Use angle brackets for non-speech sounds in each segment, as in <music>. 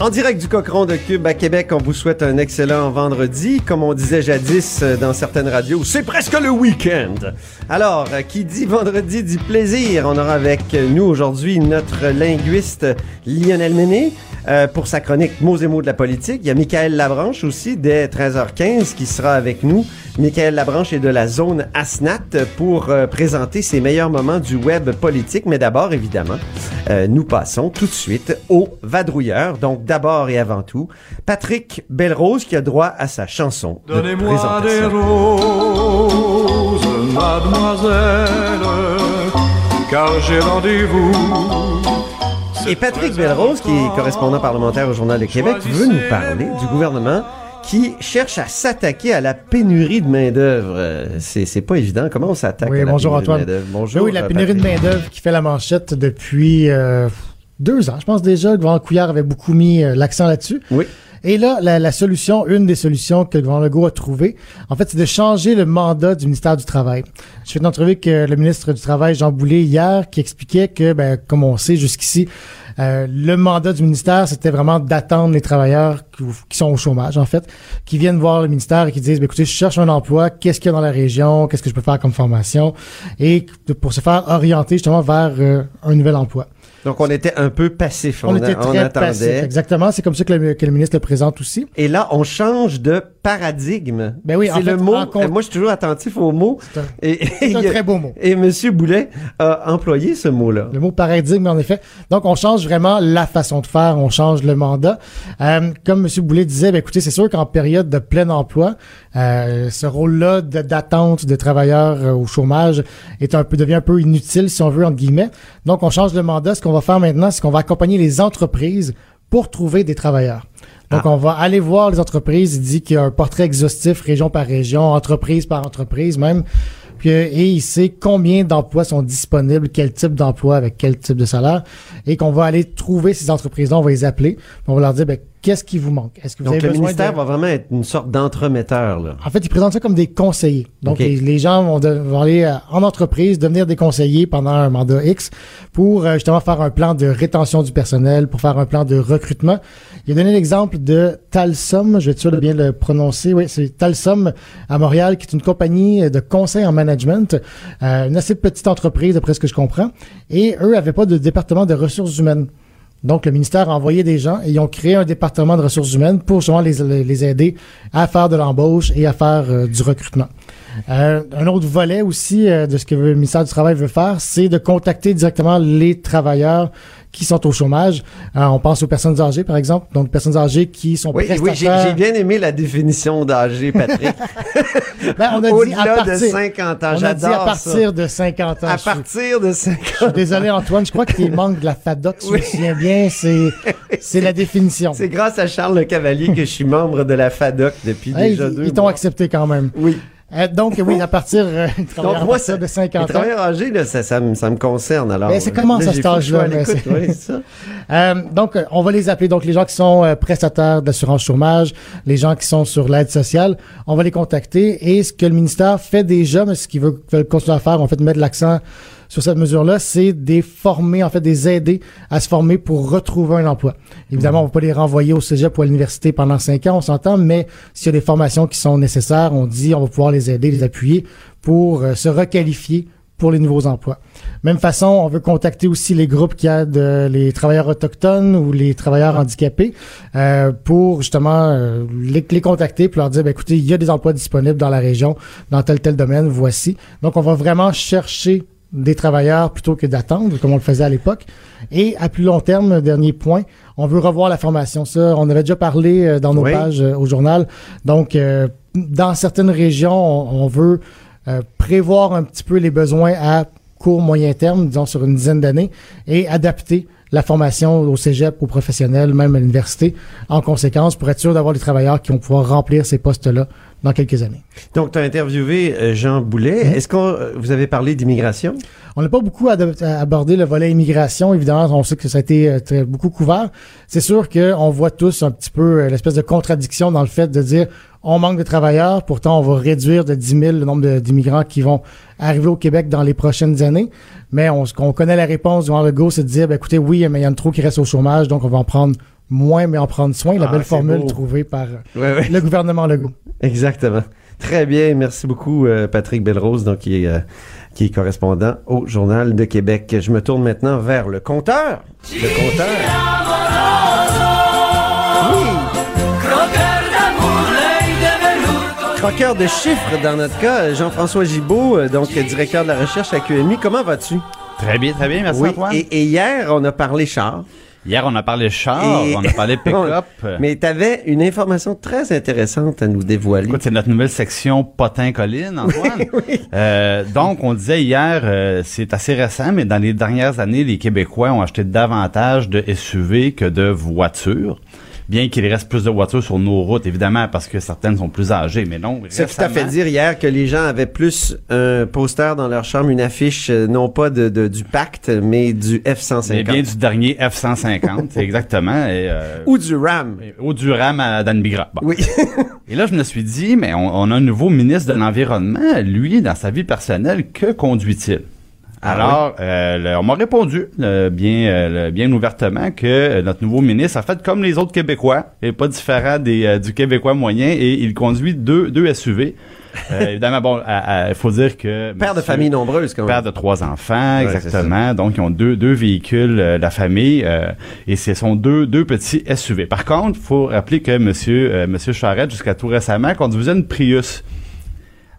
En direct du Cochon de Cube à Québec, on vous souhaite un excellent vendredi. Comme on disait jadis euh, dans certaines radios, c'est presque le week-end. Alors, euh, qui dit vendredi dit plaisir. On aura avec nous aujourd'hui notre linguiste Lionel Méné euh, pour sa chronique Mots et mots de la politique. Il y a Michael Labranche aussi dès 13h15 qui sera avec nous. Michael Labranche est de la zone ASNAT pour euh, présenter ses meilleurs moments du web politique. Mais d'abord, évidemment, euh, nous passons tout de suite au vadrouilleur. Donc d'abord et avant tout, Patrick Belrose qui a droit à sa chanson de Donnez-moi des présentation. roses, mademoiselle, car j'ai rendez-vous. Et Patrick Belrose, qui est correspondant parlementaire au Journal de Québec, veut nous parler du gouvernement qui cherche à s'attaquer à la pénurie de main-d'œuvre. Euh, C'est, c'est pas évident. Comment on s'attaque Oui, à la bonjour, pénurie Antoine. de main-d'œuvre? Bonjour. oui, la euh, pénurie de main-d'œuvre qui fait la manchette depuis euh, deux ans. Je pense déjà que gouvernement Couillard avait beaucoup mis euh, l'accent là-dessus. Oui. Et là, la, la solution, une des solutions que le gouvernement Legault a trouvée, en fait, c'est de changer le mandat du ministère du Travail. Je fais une entrevue avec euh, le ministre du Travail, Jean Boulet, hier, qui expliquait que, ben, comme on sait jusqu'ici, euh, le mandat du ministère, c'était vraiment d'attendre les travailleurs qui, sont au chômage, en fait, qui viennent voir le ministère et qui disent, ben, écoutez, je cherche un emploi, qu'est-ce qu'il y a dans la région, qu'est-ce que je peux faire comme formation, et pour se faire orienter justement vers euh, un nouvel emploi. Donc, on était un peu passif. On, On, était on très attendait. passif. Exactement, c'est comme ça que le, que le ministre le présente aussi. Et là, on change de paradigme. Ben oui, c'est fait, le mot. en compte- euh, Moi, je suis toujours attentif aux mots. C'est un- Et, très beau mot. Et Monsieur Boulet a employé ce mot-là. Le mot paradigme, en effet. Donc, on change vraiment la façon de faire, on change le mandat. Euh, comme M. Boulet disait, ben, écoutez, c'est sûr qu'en période de plein emploi, euh, ce rôle-là d'attente de travailleurs euh, au chômage est un peu devient un peu inutile, si on veut, entre guillemets. Donc, on change le mandat. Ce qu'on va faire maintenant, c'est qu'on va accompagner les entreprises pour trouver des travailleurs. Donc, on va aller voir les entreprises. Il dit qu'il y a un portrait exhaustif, région par région, entreprise par entreprise même. Puis, et il sait combien d'emplois sont disponibles, quel type d'emploi avec quel type de salaire, et qu'on va aller trouver ces entreprises-là, on va les appeler, on va leur dire, ben, qu'est-ce qui vous manque? Est-ce que vous Donc, avez le ministère de... va vraiment être une sorte d'entremetteur, là. En fait, ils présentent ça comme des conseillers. Donc, les, les gens vont, de- vont aller euh, en entreprise, devenir des conseillers pendant un mandat X pour euh, justement faire un plan de rétention du personnel, pour faire un plan de recrutement. Il a donné l'exemple de Talsom, je vais de bien le prononcer. Oui, c'est Talsom à Montréal, qui est une compagnie de conseil en management, euh, une assez petite entreprise, d'après ce que je comprends. Et eux avaient pas de département de ressources humaines. Donc, le ministère a envoyé des gens et ils ont créé un département de ressources humaines pour justement les, aider à faire de l'embauche et à faire euh, du recrutement. Euh, un autre volet aussi de ce que le ministère du Travail veut faire, c'est de contacter directement les travailleurs qui sont au chômage. Euh, on pense aux personnes âgées, par exemple. Donc, personnes âgées qui sont Oui, oui, j'ai bien aimé la définition d'âgé, Patrick. <laughs> Ben, on a dit à Au-delà de partir, 50 ans, on a dit à partir ça. de 50 ans. À partir de 50 je suis désolé, Antoine. Je crois qu'il manque de la FADOC. Si je me souviens bien, <laughs> c'est, la définition. C'est grâce à Charles Le Cavalier que je suis membre de la FADOC depuis Hey, déjà ils deux ils t'ont mois. accepté quand même. Oui. Euh, donc, oui, à partir, euh, <laughs> à Donc, moi, partir ça, de les 50 ans. travailleurs âgés, là, ça, ça, me, ça me concerne. Alors, Ben, c'est comment, Là, ça, cet âge-là, l'écoute, mais oui, c'est ça. Euh, donc, euh, on va les appeler. Donc, les gens qui sont euh, prestataires d'assurance chômage, les gens qui sont sur l'aide sociale, on va les contacter. Et ce que le ministère fait déjà, mais ce qu'il veut, veut continuer à faire, en fait, mettre l'accent sur cette mesure-là, c'est des former, en fait, des aider à se former pour retrouver un emploi. Évidemment, on va pas les renvoyer au cégep ou à l'université pendant cinq ans, on s'entend, mais s'il y a des formations qui sont nécessaires, on dit, on va pouvoir les aider, les appuyer pour euh, se requalifier pour les nouveaux emplois. Même façon, on veut contacter aussi les groupes qui aident les travailleurs autochtones ou les travailleurs handicapés euh, pour justement euh, les, les, contacter pour leur dire, ben, écoutez, il y a des emplois disponibles dans la région, dans tel tel domaine, voici. Donc, on va vraiment chercher des travailleurs plutôt que d'attendre, comme on le faisait à l'époque. Et à plus long terme, dernier point, on veut revoir la formation. Ça, on avait déjà parlé euh, dans nos Oui. pages euh, au journal. Donc, euh, dans certaines régions, on, on veut euh, prévoir un petit peu les besoins à court, moyen terme, disons sur une dizaine d'années, et adapter la formation au cégep, aux professionnels, même à l'université, en conséquence, pour être sûr d'avoir des travailleurs qui vont pouvoir remplir ces postes-là dans quelques années. Donc, tu as interviewé euh, Jean Boulet. Mhm. Est-ce que euh, vous avez parlé d'immigration? On n'a pas beaucoup ado- abordé le volet immigration. Évidemment, on sait que ça a été euh, très, beaucoup couvert. C'est sûr qu'on voit tous un petit peu euh, l'espèce de contradiction dans le fait de dire on manque de travailleurs, pourtant on va réduire de 10 000 le nombre d'immigrants qui vont arriver au Québec dans les prochaines années. Mais on, on connaît la réponse du Legault, c'est de dire, ben, écoutez, oui, mais il y en a trop qui restent au chômage, donc on va en prendre moins, mais en prendre soin. La Ah, belle formule beau. trouvée par Oui, oui. le gouvernement Legault. Exactement. Très bien. Merci beaucoup, euh, Patrick Belrose, donc, qui est, euh, qui est correspondant au Journal de Québec. Je me tourne maintenant vers le compteur. Le compteur. Croqueur de chiffres dans notre cas, Jean-François Gibault, euh, donc directeur de la recherche à QMI. Comment vas-tu? Très bien, très bien, merci oui. Antoine. Et, et hier, on a parlé char, Hier, on a parlé char, Et- on a parlé <laughs> pick-up. mais tu avais une information très intéressante à nous dévoiler. Écoute, c'est notre nouvelle section potin-colline, Antoine. <laughs> Euh, donc, on disait hier, euh, c'est assez récent, mais dans les dernières années, les Québécois ont acheté davantage de SUV que de voitures. Bien qu'il reste plus de voitures sur nos routes, évidemment, parce que certaines sont plus âgées, mais non. Ça tout à fait dire hier que les gens avaient plus un poster dans leur chambre, une affiche, euh, non pas de, de- du pacte, mais du Mais F-150. bien du dernier F-150, <laughs> exactement. Et, euh, Ou du RAM. au Durham à Dan Bigra. Bon. Oui. <laughs> Et là, je me suis dit, mais on, on a un nouveau ministre de l'Environnement. Lui, dans sa vie personnelle, que conduit-il? Ah Alors, euh, le- on m'a répondu bien, euh, le- bien ouvertement que euh, notre nouveau ministre a fait comme les autres Québécois, et pas différent des, euh, du Québécois moyen, et il conduit deux, deux SUV. Euh, <laughs> évidemment, bon, il faut dire que... Père de famille nombreuse, quand même. Père de trois enfants, Ouais, exactement. Donc, ils ont deux, deux véhicules, euh, la famille, euh, et ce sont deux, deux petits SUV. Par contre, il faut rappeler que Monsieur, euh, Monsieur Charette, jusqu'à tout récemment, conduisait une Prius.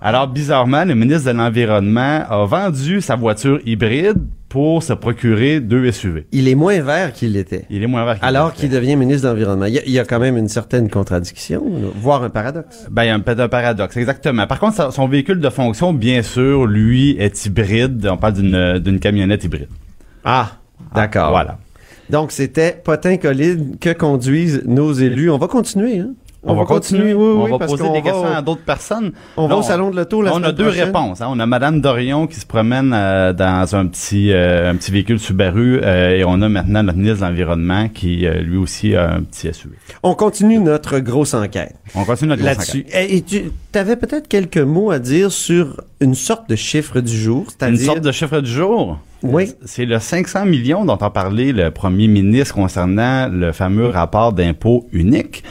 Alors, bizarrement, le ministre de l'Environnement a vendu sa voiture hybride pour se procurer deux SUV. Il est moins vert qu'il l'était. Il est moins vert qu'il Alors qu'il devient ministre de l'Environnement. Il y, a, il y a quand même une certaine contradiction, voire un paradoxe. Ben, il y a un paradoxe, exactement. Par contre, son véhicule de fonction, bien sûr, lui, est hybride. On parle d'une d'une camionnette hybride. Ah, d'accord. Ah, voilà. Donc, c'était potin colline que conduisent nos élus. On va continuer, hein? On, va continuer. oui, on oui, va parce poser des va questions au- à d'autres personnes. On va au salon de l'auto la on a deux prochaine. réponses. hein. On a Madame Dorion qui se promène euh, dans un petit euh, un petit véhicule Subaru euh, et on a maintenant notre ministre de l'Environnement qui euh, lui aussi a un petit SUV. On continue notre grosse enquête. On continue notre grosse là-dessus. enquête. Et, et tu avais peut-être quelques mots à dire sur une sorte de chiffre du jour, Une c'est-à-dire sorte de chiffre du jour? Oui. C'est le 500 millions dont a parlé le premier ministre concernant le fameux rapport d'impôt unique.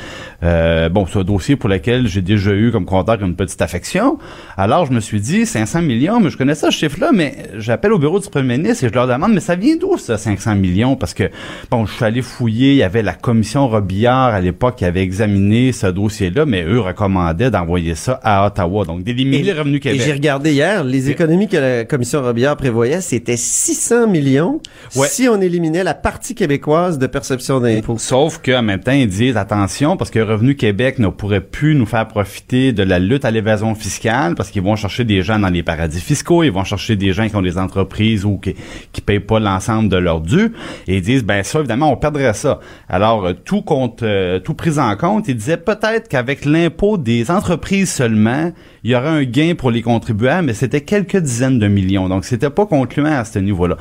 Euh, bon, c'est un dossier pour lequel j'ai déjà eu comme compteur une petite affection. Alors, je me suis dit, 500 millions, mais je connais ça, ce chiffre-là, mais j'appelle au bureau du premier ministre et je leur demande, mais ça vient d'où, ça, 500 millions? Parce que, bon, je suis allé fouiller, il y avait la commission Robillard à l'époque qui avait examiné ce dossier-là, mais eux recommandaient d'envoyer ça à Ottawa, donc d'éliminer les revenus Et j'ai Québec. regardé hier, les économies que la commission Robillard prévoyait, c'était 600 millions Ouais. si on éliminait la partie québécoise de perception d'impôts. Sauf qu'en même temps, ils disent attention parce que Revenu Québec ne pourrait plus nous faire profiter de la lutte à l'évasion fiscale parce qu'ils vont chercher des gens dans les paradis fiscaux, ils vont chercher des gens qui ont des entreprises ou qui, qui payent pas l'ensemble de leurs dû et ils disent ben ça évidemment on perdrait ça. Alors euh, tout compte euh, tout pris en compte, ils disaient peut-être qu'avec l'impôt des entreprises seulement, il y aurait un gain pour les contribuables, mais c'était quelques dizaines de millions. Donc c'était pas concluant à ce niveau-là.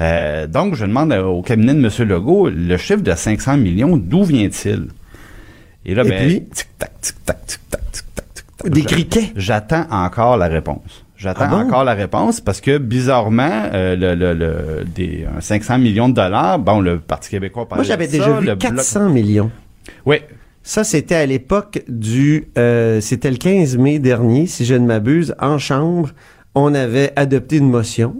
Euh, donc je demande au cabinet de M. Legault, le chiffre de 500 millions, d'où vient-il? Et là, Et ben, puis? tic-tac, tic-tac, tic-tac, tic-tac, tic-tac. Des criquets? J'attends encore la réponse. J'attends Ah bon? encore la réponse parce que bizarrement, euh, le, le, le- des un 500 millions de dollars, bon, le Parti québécois parlait Moi, j'avais déjà ça, vu le Bloc- 400 millions. Oui, Ça, c'était à l'époque du... euh, c'était le 15 mai dernier, si je ne m'abuse, en chambre. on avait adopté une motion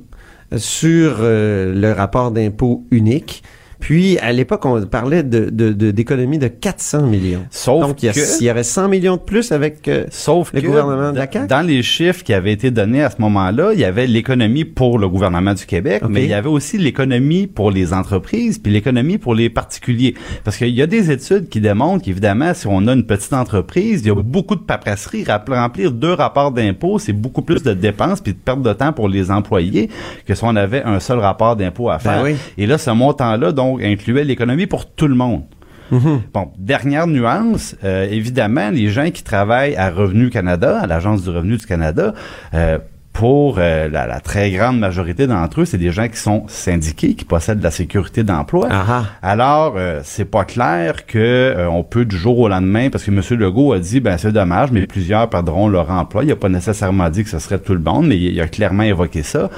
sur euh, le rapport d'impôt unique. Puis, à l'époque, on parlait de, de, de- d'économie de 400 millions. Sauf Donc, il y, a- que- il y aurait 100 millions de plus avec... euh, Sauf Le que gouvernement de la CAQ? dans les chiffres qui avaient été donnés à ce moment-là, il y avait l'économie pour le gouvernement du Québec, mais il y avait aussi l'économie pour les entreprises, puis l'économie pour les particuliers. Parce qu'il y a des études qui démontrent qu'évidemment, si on a une petite entreprise, il y a beaucoup de paperasserie. Remplir deux rapports d'impôt, c'est beaucoup plus de dépenses puis de perte de temps pour les employés que si on avait un seul rapport d'impôt à faire. Ben oui. Et là, ce montant-là, donc, incluait l'économie pour tout le monde. Bon, dernière nuance, euh, évidemment, les gens qui travaillent à Revenu Canada, à l'Agence du revenu du Canada, euh, pour euh, la, la très grande majorité d'entre eux, c'est des gens qui sont syndiqués, qui possèdent de la sécurité d'emploi. Ah ah. Alors, euh, c'est pas clair que euh, on peut du jour au lendemain, parce que M. Legault a dit, ben c'est dommage, mais plusieurs perdront leur emploi. Il a pas nécessairement dit que ce serait tout le monde, mais il, il a clairement évoqué ça.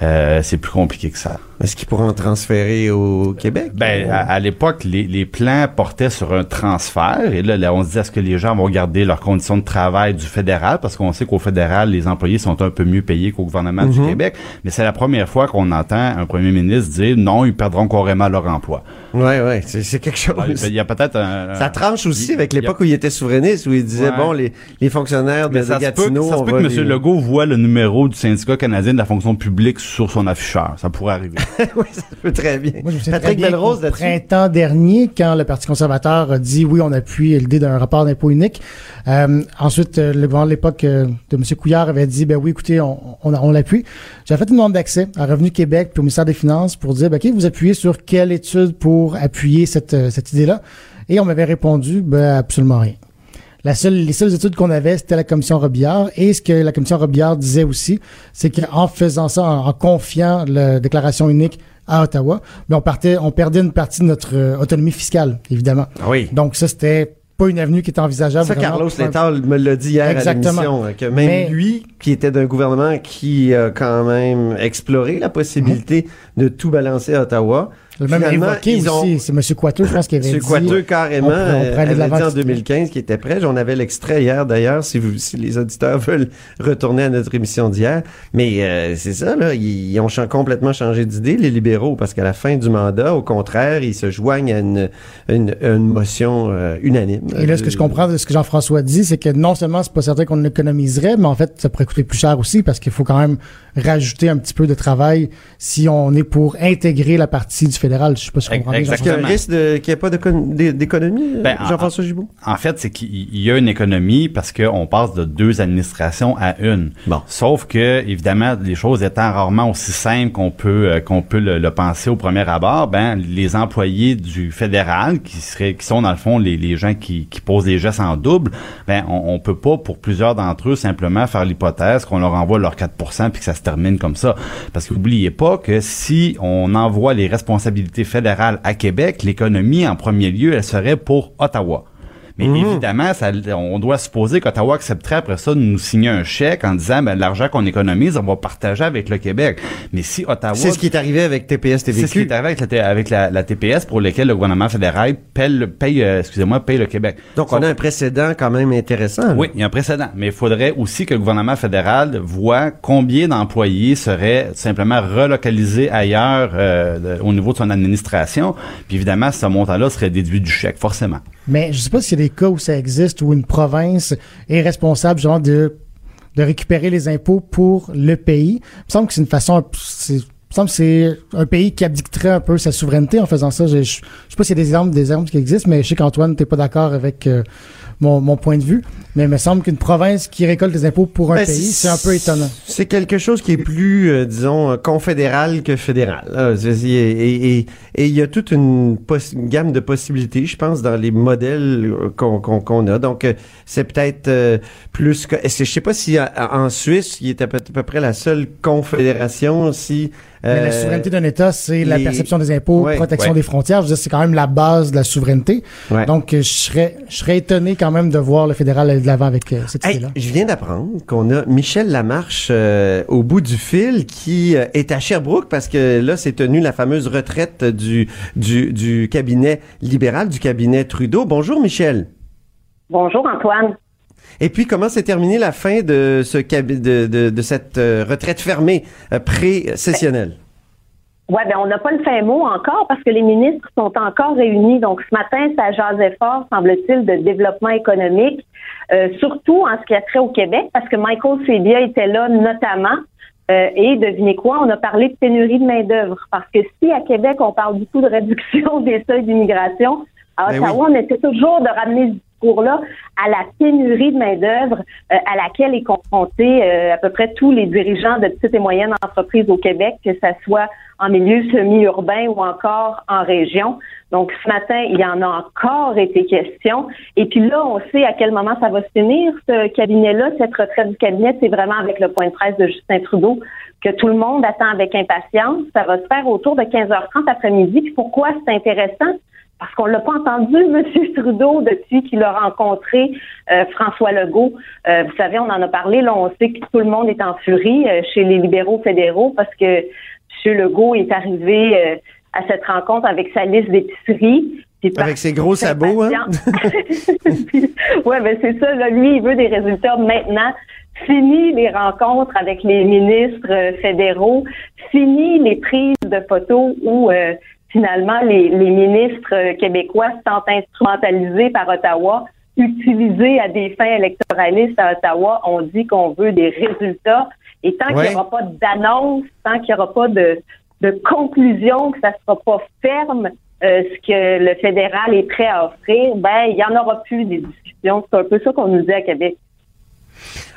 C'est plus compliqué que ça. Est-ce qu'ils pourront en transférer au Québec? Ben, à, à l'époque, les, les plans portaient sur un transfert. Et là, là, on se dit, est-ce que les gens vont garder leurs conditions de travail du fédéral? Parce qu'on sait qu'au fédéral, les employés sont un peu mieux payés qu'au gouvernement du Québec. Mais c'est la première fois qu'on entend un premier ministre dire, non, ils perdront carrément leur emploi. Ouais, ouais, c'est, quelque chose. Il y a peut-être un... Ça tranche aussi avec a- l'époque où il était souverainiste, où il disait, Ouais. bon, les, les fonctionnaires de, Mais de ça se peut, Gatineau, ça se peut que les- M. Legault voit le numéro du syndicat canadien de la fonction publique sur son afficheur. Ça pourrait arriver. <laughs> <laughs> oui, ça peut très bien. Moi, je Patrick Belrose là-dessus. printemps dernier, quand le Parti conservateur a dit oui, on appuie l'idée d'un rapport d'impôt unique. Euh, ensuite, euh, le gouvernement de l'époque euh, de M. Couillard avait dit ben oui, écoutez, on, on, on l'appuie. J'ai fait une demande d'accès à Revenu Québec puis au ministère des Finances pour dire ben, ok, vous appuyez sur quelle étude pour appuyer cette, euh, cette idée-là? Et on m'avait répondu ben absolument rien. La seule, les seules études qu'on avait, c'était la commission Robillard. Et ce que la commission Robillard disait aussi, c'est qu'en faisant ça, en, en confiant la déclaration unique à Ottawa, mais on partait, on perdait une partie de notre euh, autonomie fiscale, évidemment. Ah Oui. Donc ça, c'était pas une avenue qui était envisageable. Ça, vraiment Carlos Létal me l'a dit hier Exactement. à l'émission, hein, que même Mais- lui, qui était d'un gouvernement qui a quand même exploré la possibilité de tout balancer à Ottawa, Le même évoqué ils ont- c'est M. Coiteux, je pense, qui avait M. dit... Coiteux, carrément, on on avait dit en avec ce 2015 qu'il était prêt. J'en avais l'extrait hier, d'ailleurs, si, vous, si les auditeurs <laughs> veulent retourner à notre émission d'hier. Mais euh, c'est ça, là, ils, ils ont complètement changé d'idée, les libéraux, parce qu'à la fin du mandat, au contraire, ils se joignent à une, une, une motion euh, unanime. Et là, ce que je comprends de ce que Jean-François dit, c'est que non seulement c'est pas certain qu'on économiserait, mais en fait, ça pourrait coûter plus cher aussi parce qu'il faut quand même rajouter un petit peu de travail si on est pour intégrer la partie du fédéral. Je sais pas si comprends bien. Est-ce qu'il y a un Exactement. risque de- qu'il n'y ait pas d'écon- d'é- d'économie, Ben, euh, Jean-François Gibault? En fait, c'est qu'il il y a une économie parce qu'on passe de deux administrations à une. Bon. Sauf que, évidemment, les choses étant rarement aussi simples qu'on peut euh, qu'on peut le, le penser au premier abord, ben les employés du fédéral, qui seraient qui sont dans le fond les, les gens qui, qui posent des gestes en double, ben on, on peut pas pour plusieurs d'entre eux simplement faire l'hypothèse qu'on leur envoie leurs 4% puis que ça se termine comme ça. Parce que n'oubliez pas que si on envoie les fédérales à Québec, l'économie en premier lieu, elle serait pour Ottawa. Mais évidemment, ça, on doit supposer qu'Ottawa accepterait après ça de nous signer un chèque en disant ben, l'argent qu'on économise, on va partager avec le Québec. Mais si Ottawa... C'est ce qui est arrivé avec TPS C'est ce qui TVQ. est arrivé avec la, T- avec la, la TPS pour lequel le gouvernement fédéral paye, euh, excusez-moi, paye le Québec. Donc, on a un précédent quand même intéressant. là. oui, il y a un précédent, mais il faudrait aussi que le gouvernement fédéral voit combien d'employés seraient simplement relocalisés ailleurs euh, de- au niveau de son administration. Puis évidemment, ce montant-là serait déduit du chèque, forcément. Mais je sais pas s'il y a des cas où ça existe, où une province est responsable, genre, de, de récupérer les impôts pour le pays. Il me semble que c'est une façon, semble que c'est un pays qui abdicterait un peu sa souveraineté en faisant ça. Je, je sais pas s'il y a des exemples, des exemples qui existent, mais je sais qu'Antoine, t'es pas d'accord avec euh, mon, mon point de vue. Mais il me semble qu'une province qui récolte des impôts pour un Ben, pays, c'est un peu étonnant. C'est quelque chose qui est plus, euh, disons, confédéral que fédéral. là. C'est- Et il y a toute une, gamme de possibilités, je pense, dans les modèles euh, qu'on qu'on a. Donc, c'est peut-être euh, plus... que- je sais pas si en Suisse, il est à peu, à peu près la seule confédération, si... Mais la euh, souveraineté d'un État, c'est la perception des impôts, Ouais, protection ouais. des frontières. Je veux dire, c'est quand même la base de la souveraineté. ouais. Donc, euh, je serais, je serais étonné quand même de voir le fédéral aller de l'avant avec euh, cette Hey, idée-là. je viens d'apprendre qu'on a Michel Lamarche euh, au bout du fil qui euh, est à Sherbrooke parce que là, c'est tenu la fameuse retraite du, du, du cabinet libéral, du cabinet Trudeau. Bonjour, Michel. Bonjour Antoine. Et puis, comment s'est terminée la fin de ce de, de, de cette euh, retraite fermée euh, pré-sessionnelle? Ouais, ben on n'a pas le fin mot encore parce que les ministres sont encore réunis. Donc ce matin, ça jasait fort, semble-t-il, de développement économique, euh, surtout en ce qui a trait au Québec, parce que Michael Sebia était là notamment. Euh, et devinez quoi, on a parlé de pénurie de main-d'œuvre. Parce que si à Québec, on parle beaucoup de réduction <laughs> des seuils d'immigration, à Ben Ottawa, on essaie toujours de ramener ce à la pénurie de main-d'œuvre euh, à laquelle est confronté euh, à peu près tous les dirigeants de petites et moyennes entreprises au Québec, que ce soit en milieu semi-urbain ou encore en région. Donc, ce matin, il y en a encore été question. Et puis là, on sait à quel moment ça va se finir, ce cabinet-là. Cette retraite du cabinet, c'est vraiment avec le point de presse de Justin Trudeau que tout le monde attend avec impatience. Ça va se faire autour de 15h30 après-midi. Puis pourquoi c'est intéressant? Parce qu'on l'a pas entendu, <laughs> M. Trudeau, depuis qu'il a rencontré euh, François Legault. Euh, vous savez, on en a parlé, là, on sait que tout le monde est en furie euh, chez les libéraux fédéraux parce que M. Legault est arrivé à cette rencontre avec sa liste d'épicerie. Avec ses gros sabots, hein? <laughs> ouais, ben c'est ça. Là, lui, il veut des résultats maintenant. Fini les rencontres avec les ministres fédéraux. Fini les prises de photos où finalement les, les ministres québécois sont instrumentalisés par Ottawa, utilisés à des fins électoralistes à Ottawa. On dit qu'on veut des résultats. Et tant qu'il n'y aura pas d'annonce, tant qu'il n'y aura pas de, de conclusion, que ça ne sera pas ferme, euh, ce que le fédéral est prêt à offrir, ben il y en aura plus des discussions. C'est un peu ça qu'on nous dit à Québec.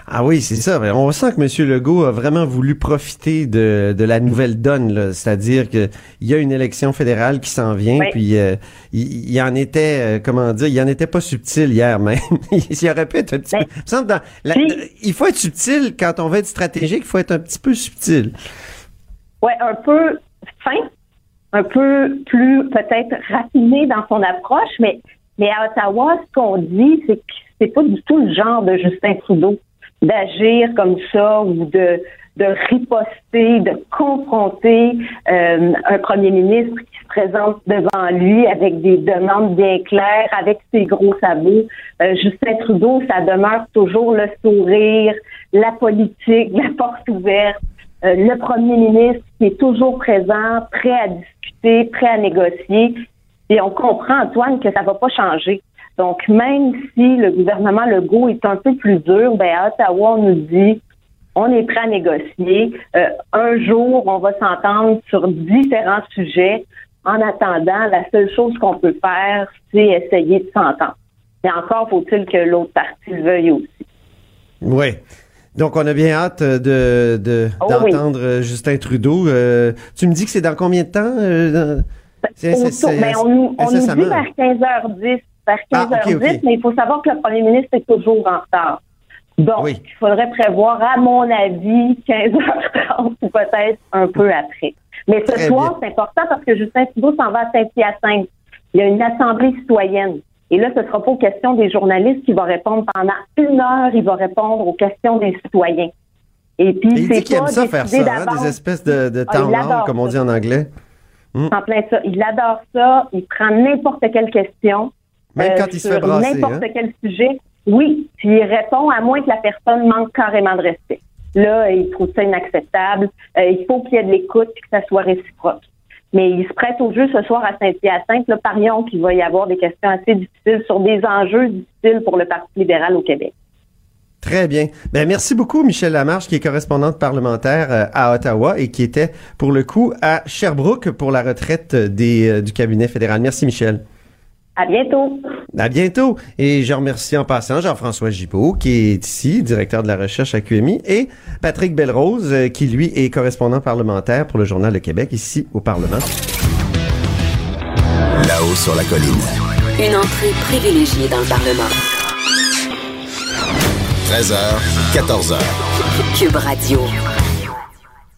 Ah oui, c'est ça. On sent que M. Legault a vraiment voulu profiter de, de la nouvelle donne, c'est-à-dire que il y a une élection fédérale qui s'en vient, Oui. puis euh, il, il en était, euh, comment dire, il en était pas subtil hier même. <laughs> il aurait pu être un petit Ben, peu. Il me semble dans la- puis- il faut être subtil quand on veut être stratégique. Il faut être un petit peu subtil. Ouais, un peu fin, un peu plus peut-être raffiné dans son approche, mais mais à Ottawa, ce qu'on dit, c'est que c'est pas du tout le genre de Justin Trudeau d'agir comme ça ou de de riposter, de confronter euh, un premier ministre qui se présente devant lui avec des demandes bien claires, avec ses gros sabots. Euh, Justin Trudeau, ça demeure toujours le sourire, la politique, la porte ouverte. Euh, le premier ministre qui est toujours présent, prêt à discuter, prêt à négocier. Et on comprend, Antoine, que ça va pas changer. Donc, même si le gouvernement Legault est un peu plus dur, ben à Ottawa, on nous dit on est prêt à négocier. Euh, un jour, on va s'entendre sur différents sujets. En attendant, la seule chose qu'on peut faire, c'est essayer de s'entendre. Mais encore faut-il que l'autre partie le veuille aussi. Oui. Donc, on a bien hâte de de- Oh d'entendre euh, Justin Trudeau. Euh, tu me dis que c'est dans combien de temps? euh, c'est- c'est- c'est- ben, on, nous- on nous dit vers 15h10. Vers 15h10, Ah, ok, ok. mais il faut savoir que le premier ministre est toujours en retard. Donc, Oui. il faudrait prévoir, à mon avis, 15h30 <laughs> ou peut-être un peu après. Mais ce Très soir, c'est important parce que Justin Trudeau s'en va à Saint-Hyacinthe. Il y a une assemblée citoyenne. Et là, ce ne sera pas aux questions des journalistes qui va répondre pendant une heure. Il va répondre aux questions des citoyens. Et puis, c'est qu'il aime pas ça faire ça, hein, des espèces de, de Ah, comme on dit en anglais. En plein ça. Il adore ça. Il prend n'importe quelle question. Même euh, quand il se fait brasser. N'importe hein. quel sujet. Oui. Puis il répond à moins que la personne manque carrément de respect. Là, il trouve ça inacceptable. Euh, il faut qu'il y ait de l'écoute et que ça soit réciproque. Mais il se prête au jeu ce soir à Saint-Hyacinthe. Là, parions qu'il va y avoir des questions assez difficiles sur des enjeux difficiles pour le Parti libéral au Québec. Très bien. Ben, merci beaucoup, Michel Lamarche, qui est correspondante parlementaire euh, à Ottawa et qui était, pour le coup, à Sherbrooke pour la retraite des, euh, du cabinet fédéral. Merci, Michel. À bientôt. À bientôt. Et je remercie en passant Jean-François Gibault, qui est ici, directeur de la recherche à QMI, et Patrick Belrose, euh, qui, lui, est correspondant parlementaire pour le Journal de Québec, ici au Parlement. Là-haut sur la colline. Une entrée privilégiée dans le Parlement. 13h, 14h. Cube Radio.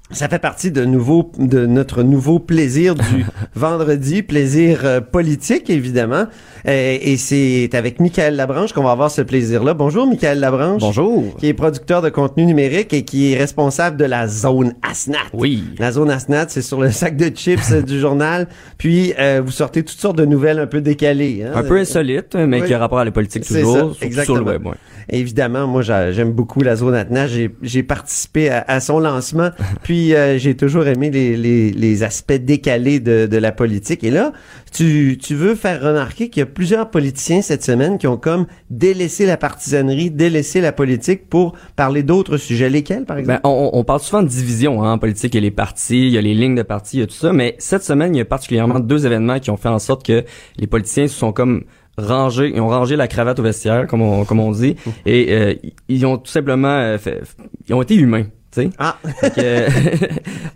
Ça fait partie de nouveau de notre nouveau plaisir du <laughs> vendredi, plaisir euh, politique évidemment. Euh, et c'est avec Michael Labranche qu'on va avoir ce plaisir-là. Bonjour Michael Labranche. Bonjour. Qui est producteur de contenu numérique et qui est responsable de la zone Asnat. Oui. La zone Asnat, c'est sur le sac de chips euh, du journal. Puis euh, vous sortez toutes sortes de nouvelles un peu décalées. hein. Un peu insolite, mais Oui. qui a rapport à la politique toujours, ça, exactement. sur le web. ouais. Évidemment, moi j'a- j'aime beaucoup la zone. J'ai j'ai participé à, à son lancement, puis <laughs> euh, j'ai toujours aimé les, les, les aspects décalés de, de la politique. Et là, tu, tu veux faire remarquer qu'il y a plusieurs politiciens cette semaine qui ont comme délaissé la partisanerie, délaissé la politique pour parler d'autres sujets. Lesquels, par exemple? Ben, on, on parle souvent de division hein, en politique. Il y a les partis, il y a les lignes de partis, il y a tout ça. Mais cette semaine, il y a particulièrement deux événements qui ont fait en sorte que les politiciens se sont comme rangés, ils ont rangé la cravate au vestiaire, comme on, comme on dit, et euh, ils ont tout simplement euh, fait, ils ont été humains. Ah, que,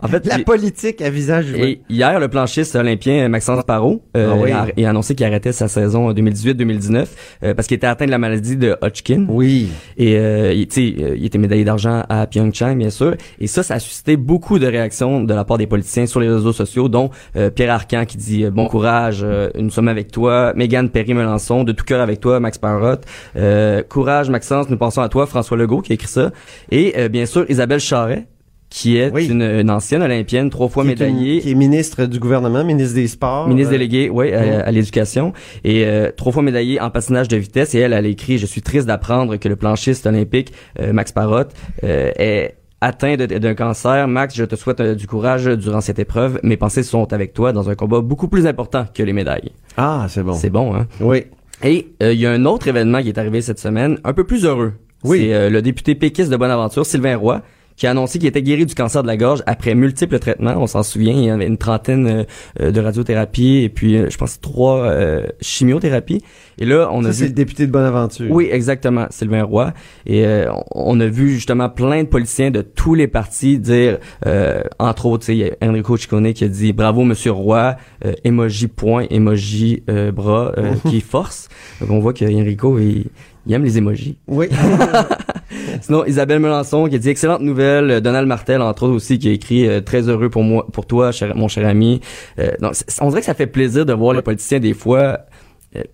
<laughs> en fait, la politique à visage humain. Et hier, le planchiste olympien Maxence Parot euh, Ah oui. a, a annoncé qu'il arrêtait sa saison 2018-2019 euh, parce qu'il était atteint de la maladie de Hodgkin. Oui. Et euh, il, tu sais, euh, il était médaillé d'argent à Pyeongchang, bien sûr. Et ça, ça a suscité beaucoup de réactions de la part des politiciens sur les réseaux sociaux, dont euh, Pierre Arcan qui dit euh, bon courage, euh, nous sommes avec toi. Mégane Perry-Melançon, de tout cœur avec toi, Max Parrot. Euh, courage, Maxence, nous pensons à toi, François Legault qui a écrit ça. Et euh, bien sûr, Isabelle Charret qui est Oui. une, une ancienne olympienne, trois fois Qui est une- médaillée. qui est ministre du gouvernement, ministre des Sports. Ministre Euh, délégué, oui, à, l'éducation. Et euh, trois fois médaillée en patinage de vitesse. Et elle, elle a écrit « Je suis triste d'apprendre que le planchiste olympique, euh, Max Parrot, euh, est atteint d'un cancer. Max, je te souhaite euh, du courage durant cette épreuve. Mes pensées sont avec toi dans un combat beaucoup plus important que les médailles. Ah, c'est bon. C'est bon, hein? Oui. Et euh, il y a un autre événement qui est arrivé cette semaine, un peu plus heureux. Oui. C'est euh, le député péquiste de Bonaventure, Sylvain Roy, qui a annoncé qu'il était guéri du cancer de la gorge après multiples traitements. On s'en souvient, il y avait une trentaine euh, euh, de radiothérapies et puis, euh, je pense, trois euh, chimiothérapies. Et là, on a Ça, c'est vu... le député de Bonaventure. Oui, exactement, Sylvain Roy. Et euh, on a vu justement plein de politiciens de tous les partis dire, euh, entre autres, il y a Enrico Ciccone qui a dit bravo Monsieur Roy, euh, emoji point, emoji euh, bras euh, <laughs> qui force. Donc on voit que Enrico il, il aime les emojis. Oui. <laughs> Sinon Isabelle Melançon qui a dit excellente nouvelle, Euh, Donald Martel entre autres aussi qui a écrit euh, très heureux pour moi, pour toi, cher- mon cher ami. Euh, donc on dirait que ça fait plaisir de voir les politiciens des fois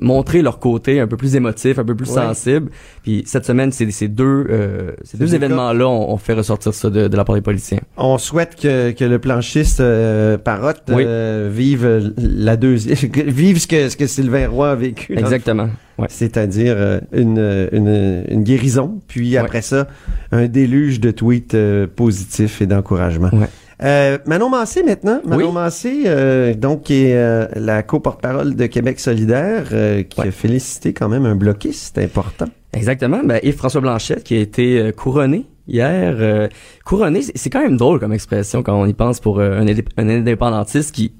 montrer leur côté un peu plus émotif, un peu plus Ouais. sensible. Puis cette semaine, c'est ces deux, euh, ces deux événements-là, on, on fait ressortir ça de, de la part des politiciens. On souhaite que, que le planchiste euh, Parotte Oui. euh, vive la deuxième, <laughs> vive ce que, ce que Sylvain Roy a vécu. Exactement. Ouais. C'est-à-dire euh, une, une, une guérison, puis après ça, un déluge de tweets euh, positifs et d'encouragement. Euh, Manon Massé maintenant. Manon Oui. Massé, euh, donc, qui est euh, la co-porte-parole de Québec solidaire, euh, qui Ouais. a félicité quand même un bloquiste important. Exactement. Ben, Yves-François Blanchette qui a été euh, couronné hier. euh, couronné, c'est- quand même drôle comme expression quand on y pense pour un, indép- un indépendantiste qui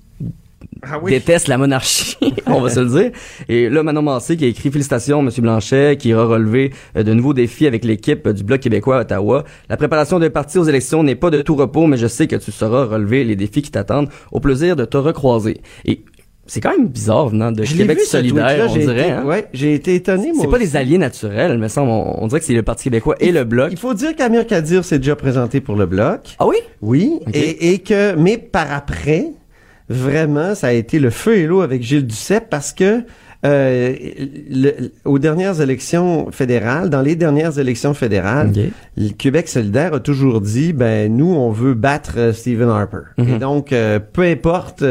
Ah déteste la monarchie, <laughs> on va se le dire. Et là, Manon Massé qui a écrit Félicitations, Monsieur Blanchet, qui ira relever euh, de nouveaux défis avec l'équipe euh, du Bloc québécois à Ottawa. La préparation d'un parti aux élections n'est pas de tout repos, mais je sais que tu sauras relever les défis qui t'attendent. Au plaisir de te recroiser. Et c'est quand même bizarre venant de Je Québec vu, solidaire, on dirait. été- hein. Ouais, j'ai été étonné, C'est pas des alliés naturels, mais semble. On, on dirait que c'est le Parti québécois et le Bloc. Il faut dire qu'Amir Kadir s'est déjà présenté pour le bloc. Ah oui? Oui, et que, mais par après, vraiment, ça a été le feu et l'eau avec Gilles Duceppe parce que euh, le- aux dernières élections fédérales, dans les dernières élections fédérales, le Québec solidaire a toujours dit, ben nous, on veut battre euh, Stephen Harper. Mhm. Et donc, euh, peu importe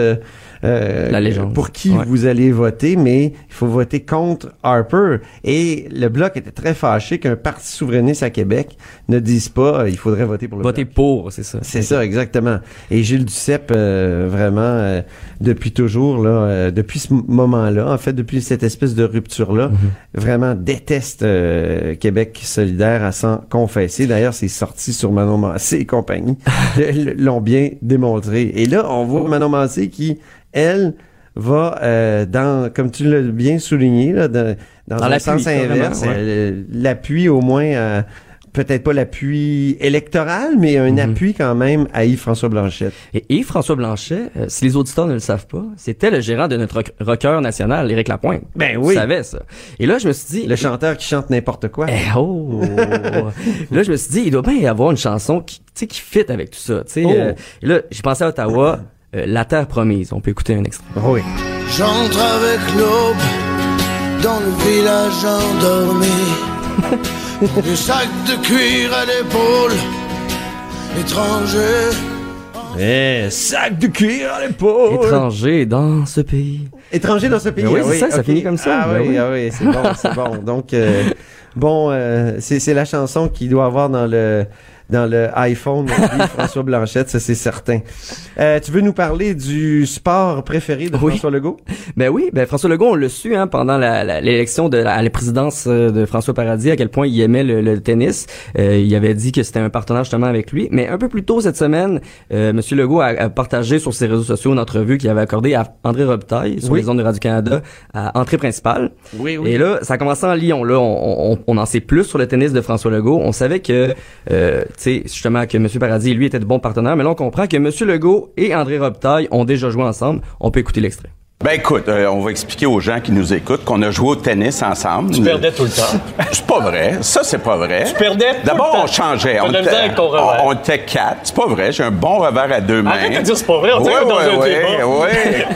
La pour qui Ouais. vous allez voter, mais il faut voter contre Harper. Et le Bloc était très fâché qu'un parti souverainiste à Québec ne dise pas, il faudrait voter pour le Voter Bloc. pour, c'est ça. C'est ça, exactement. Et Gilles Duceppe, vraiment, depuis toujours, là, depuis ce moment-là, en fait, depuis cette espèce de rupture-là, vraiment déteste euh, Québec solidaire à s'en confesser. D'ailleurs, c'est sorti sur Manon Massé et compagnie. <laughs> L'ont bien démontré. Et là, on voit Manon Massé qui, elle, va euh, dans, comme tu l'as bien souligné, là, dans, dans, Dans un sens inverse, ouais. euh, l'appui au moins à peut-être pas l'appui électoral, mais un Mhm. appui quand même à Yves-François Blanchette. Et Yves-François Blanchet, euh, si les auditeurs ne le savent pas, c'était le gérant de notre rock- rocker national, Éric Lapointe. Ben oui. savez ça. Et là, je me suis dit... Le chanteur qui chante n'importe quoi. Eh oh! <laughs> là, je me suis dit, il doit bien y avoir une chanson qui, tu sais, qui fit avec tout ça. tu sais. Oh. Euh, et là, j'ai pensé à Ottawa, euh, La Terre Promise. On peut écouter un extrait. Oui. J'entre avec l'aube dans le village endormi. <laughs> Des sacs de cuir à l'épaule, étranger. Eh, sac de cuir à l'épaule. Étranger dans ce pays. Étranger dans ce pays. Ben oui, ah c'est ça, ça finit comme ça. Ah Ben oui, oui. ah oui, c'est bon, c'est bon. Donc, euh, bon, euh, c'est c'est la chanson qu'il doit avoir dans le dans le iPhone <laughs> François Blanchette, ça c'est certain. Euh, tu veux nous parler du sport préféré de Oui. François Legault? Ben oui, ben François Legault, on l'a su hein, pendant l'élection de la, à la présidence euh, de François Paradis, à quel point il aimait le, le tennis. Euh, il avait dit que c'était un partenaire justement avec lui. Mais un peu plus tôt cette semaine, euh, Monsieur Legault a, a partagé sur ses réseaux sociaux une entrevue qu'il avait accordée à André Robitaille sur Oui. les ondes de Radio-Canada à entrée principale. Oui, Et là, ça a commencé en Lyon. Là, on, on, on en sait plus sur le tennis de François Legault. On savait que, euh, sais, justement, que M. Paradis, lui, était de bons partenaires. Mais là, on comprend que M. Legault et André Robitaille ont déjà joué ensemble. On peut écouter l'extrait. Ben écoute, euh, on va expliquer aux gens qui nous écoutent qu'on a joué au tennis ensemble. Tu perdais tout le temps. <laughs> C'est pas vrai. Ça, c'est pas vrai. Tu perdais tout D'abord, le temps. on changeait. On était, misère avec ton revers. on, on était quatre. C'est pas vrai. J'ai un bon revers à deux mains. Arrête de dire c'est pas vrai, on dirait Ouais, est dans ouais, un débat. ouais,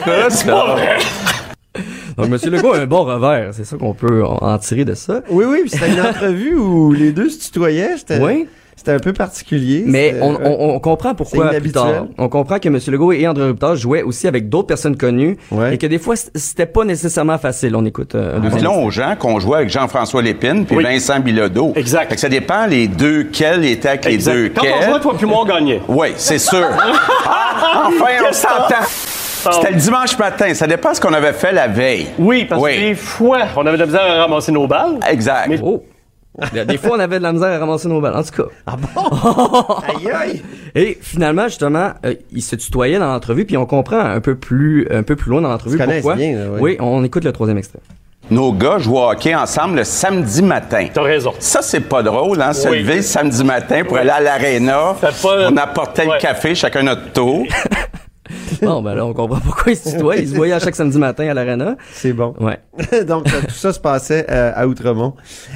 ouais. C'est pas vrai. <laughs> Donc, M. Legault a un bon revers. C'est ça qu'on peut en tirer de ça. Oui, oui, puis c'était une entrevue où les deux se tutoyaient. C'était Oui. C'était un peu particulier. Mais on, on, on comprend pourquoi plus tard. On comprend que M. Legault et André Robitaille jouaient aussi avec d'autres personnes connues Ouais. et que des fois, c'était pas nécessairement facile. On écoute euh, un Dis-le aux gens qu'on jouait avec Jean-François Lépine puis Oui. Vincent Bilodeau. Exact. Fait que ça dépend les deux quels étaient avec les Exact. deux Quand on quels. jouait, toi puis moi, on gagnait. Oui, c'est sûr. <laughs> Ah, enfin, on s'entend. C'était le dimanche matin. Ça dépend ce qu'on avait fait la veille. Oui, parce que des fois, on avait de la misère à ramasser nos balles. Exact. Mais- Oh! Des fois, on avait de la misère à ramasser nos balles. En tout cas. Ah bon? <laughs> aïe, aïe! Et finalement, justement, euh, ils se tutoyaient dans l'entrevue, puis on comprend un peu plus, un peu plus loin dans l'entrevue Ils se connaissent pourquoi. bien, là, oui. Oui, on écoute le troisième extrait. Nos gars jouent au hockey ensemble le samedi matin. T'as raison. Ça, c'est pas drôle, hein, se Oui. lever le samedi matin pour Oui. aller à l'aréna. On apportait Ouais. le café, chacun notre tour. <laughs> <laughs> Bon, ben là, on comprend pourquoi ils se tutoient. Ils se voyaient à chaque samedi matin à l'arena. C'est bon. Ouais. <laughs> Donc, euh, tout ça se passait euh, à Outremont.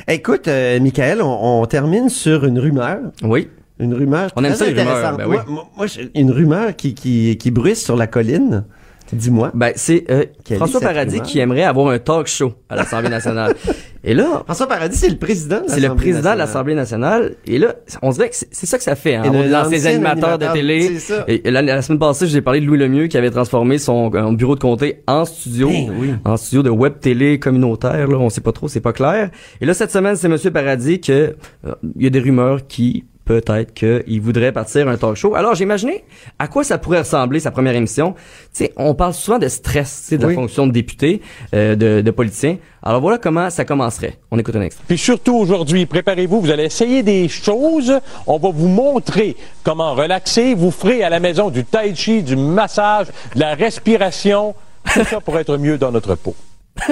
Écoute, euh, Michael, on, on termine sur une rumeur. Oui. Une rumeur On aime très ça, les rumeurs, intéressante. ben oui. Moi, une rumeur qui, qui, qui bruisse sur la colline. Dis-moi. Ben, c'est euh, François Paradis qui aimerait avoir un talk show à l'Assemblée nationale. <laughs> Et là, François Paradis, c'est le président de c'est le président de l'Assemblée nationale. Et là, on dirait que c'est ça que ça fait. Hein. Et On animateurs de télé. ça. Et la, la semaine passée, je vous ai parlé de Louis Lemieux qui avait transformé son euh, bureau de comté en studio. Ben oui. En studio de web télé communautaire. Là, on sait pas trop, c'est pas clair. Et là, cette semaine, c'est Monsieur Paradis que euh, il y a des rumeurs qui peut-être qu'il voudrait partir un talk show. Alors, j'ai imaginé à quoi ça pourrait ressembler sa première émission. Tu sais, on parle souvent de stress, tu sais, de Oui. la fonction de député, euh, de, de politicien. Alors voilà comment ça commencerait. On écoute un extrait. Puis surtout aujourd'hui, préparez-vous, vous allez essayer des choses. On va vous montrer comment relaxer. Vous ferez à la maison du tai chi, du massage, de la respiration. Tout ça pour être mieux dans notre peau. <laughs>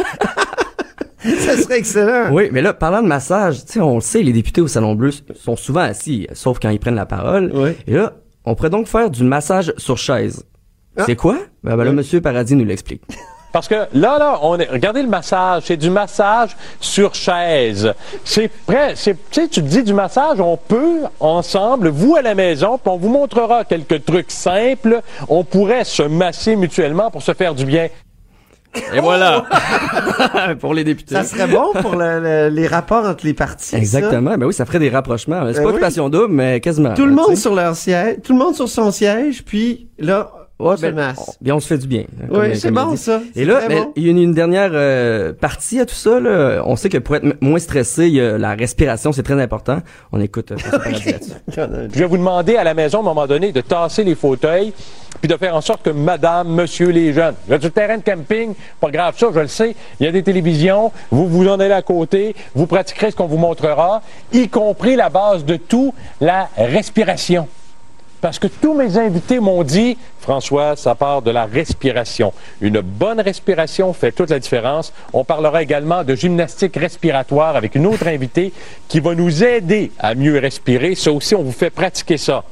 <laughs> Ça serait excellent. Oui, mais là, parlant de massage, tu sais, on le sait, les députés au Salon Bleu sont souvent assis, sauf quand ils prennent la parole. Oui. Et là, on pourrait donc faire du massage sur chaise. Ah. C'est quoi? Ben, ben là, Monsieur Paradis nous l'explique. Parce que là, là, on est, regardez le massage, c'est du massage sur chaise. C'est prêt, c'est, tu sais, tu te dis du massage, on peut ensemble, vous à la maison, puis on vous montrera quelques trucs simples. On pourrait se masser mutuellement pour se faire du bien. Et voilà! <laughs> pour les députés. Ça serait bon pour le- le- les rapports entre les partis. ça? Exactement. Ben oui, ça ferait des rapprochements. C'est Ben pas oui. occupation double, mais quasiment. Tout le monde sur leur siège, tout le monde sur son siège, puis là, Ouais, ben, masse. on- bien, on se fait du bien. hein, Oui, c'est bon dit. ça. Et là, ben, bon. il y a une, une dernière euh, partie à tout ça. Là. On sait que pour être moins stressé, il y a la respiration, c'est très important. On écoute euh. <laughs> Je vais vous demander à la maison, à un moment donné, de tasser les fauteuils, puis de faire en sorte que madame, monsieur, les jeunes. Vous êtes sur le terrain de camping, pas grave ça, je le sais. Il y a des télévisions, vous vous en allez à côté, vous pratiquerez ce qu'on vous montrera, y compris la base de tout, la respiration. Parce que tous mes invités m'ont dit, François, ça part de la respiration. Une bonne respiration fait toute la différence. On parlera également de gymnastique respiratoire avec une autre invitée qui va nous aider à mieux respirer. Ça aussi, on vous fait pratiquer ça.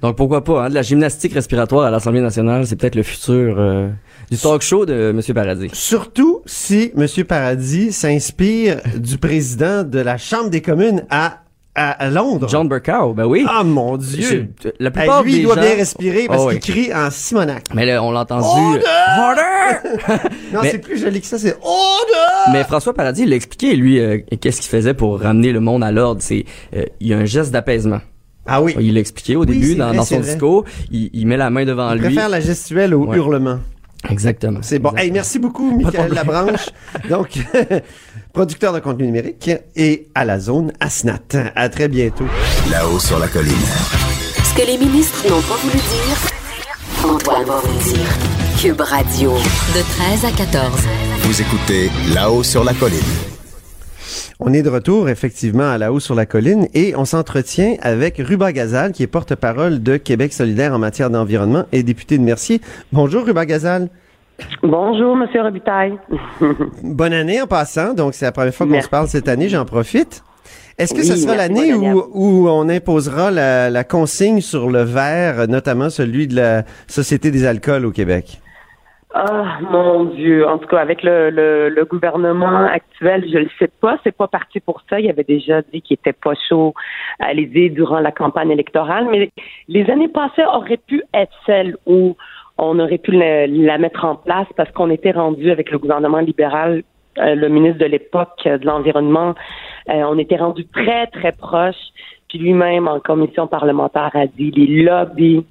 Donc pourquoi pas, hein, de la gymnastique respiratoire à l'Assemblée nationale, c'est peut-être le futur euh, du talk show de M. Paradis. Surtout si M. Paradis s'inspire du président de la Chambre des communes à, à, Londres. John Burkow, ben oui. Ah mon Dieu! Je- La plupart lui, des il doit gens- bien respirer parce Oh, qu'il crie en Simonac. Mais là, on l'a entendu. Order! <laughs> non, Mais- c'est plus joli que ça, c'est Order! Mais François Paradis, il l'a expliqué, lui, euh, qu'est-ce qu'il faisait pour ramener le monde à l'ordre. C'est, euh, il y a un geste d'apaisement. Ah oui. Il l'a expliqué au Oui, début dans, vrai, dans c'est son discours. Il, il met la main devant Il lui. préfère la gestuelle au Ouais. hurlement. Exactement. C'est bon. Hey, merci beaucoup, Michael. Labranche. <laughs> Donc, <laughs> producteur de contenu numérique et à la zone Asnat. À très bientôt. Là-haut sur la colline. Ce que les ministres n'ont pas voulu dire, Antoine va vous le dire. Cube Radio, de 13 à 14. Vous écoutez Là-haut sur la colline. On est de retour, effectivement, à la haut sur la colline et on s'entretient avec Ruba Gazal, qui est porte-parole de Québec solidaire en matière d'environnement et député de Mercier. Bonjour, Ruba Gazal. Bonjour, Monsieur Robitaille. <laughs> Bonne année en passant. Donc, c'est la première fois qu'on se parle cette année. J'en profite. Est-ce que Oui, ce sera l'année où, où on imposera la, la consigne sur le verre, notamment celui de la Société des alcools au Québec? Ah, mon Dieu. En tout cas, avec le, le, gouvernement actuel, je le sais pas. C'est pas parti pour ça. Il avait déjà dit qu'il était pas chaud à l'idée durant la campagne électorale. Mais les années passées auraient pu être celles où on aurait pu la, la mettre en place parce qu'on était rendu avec le gouvernement libéral, euh, le ministre de l'époque euh, de l'environnement, euh, on était rendu très très proche. Puis lui-même en commission parlementaire a dit les lobbies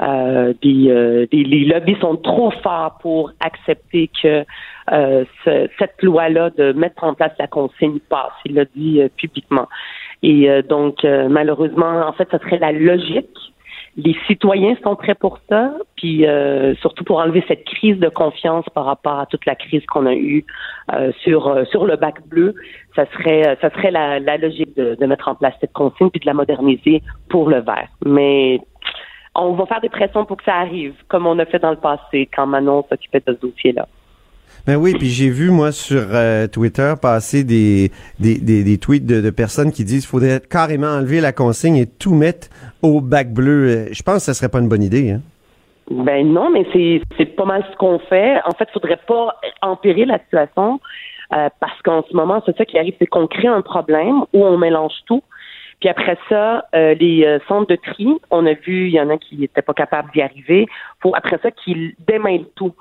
euh, des, euh, des- les lobbies sont trop forts pour accepter que euh, ce- cette loi-là de mettre en place la consigne passe. Il l'a dit euh, publiquement. Et euh, donc, euh, malheureusement, en fait, ce serait la logique. Les citoyens sont prêts pour ça, puis surtout pour enlever cette crise de confiance par rapport à toute la crise qu'on a eue sur sur le bac bleu. Ça serait ça serait la, la logique de, de mettre en place cette consigne puis de la moderniser pour le vert. Mais on va faire des pressions pour que ça arrive, comme on a fait dans le passé quand Manon s'occupait de ce dossier-là. Ben oui, puis j'ai vu, moi, sur euh, Twitter passer des, des, des, des tweets de, de personnes qui disent qu'il faudrait carrément enlever la consigne et tout mettre au bac bleu. Euh, Je pense que ce serait pas une bonne idée. Hein? Ben non, mais c'est c'est pas mal ce qu'on fait. En fait, il faudrait pas empirer la situation euh, parce qu'en ce moment, c'est ça qui arrive, c'est qu'on crée un problème où on mélange tout. Puis après ça, euh, les euh, centres de tri, on a vu, il y en a qui n'étaient pas capables d'y arriver. Faut après ça qu'ils démêlent tout.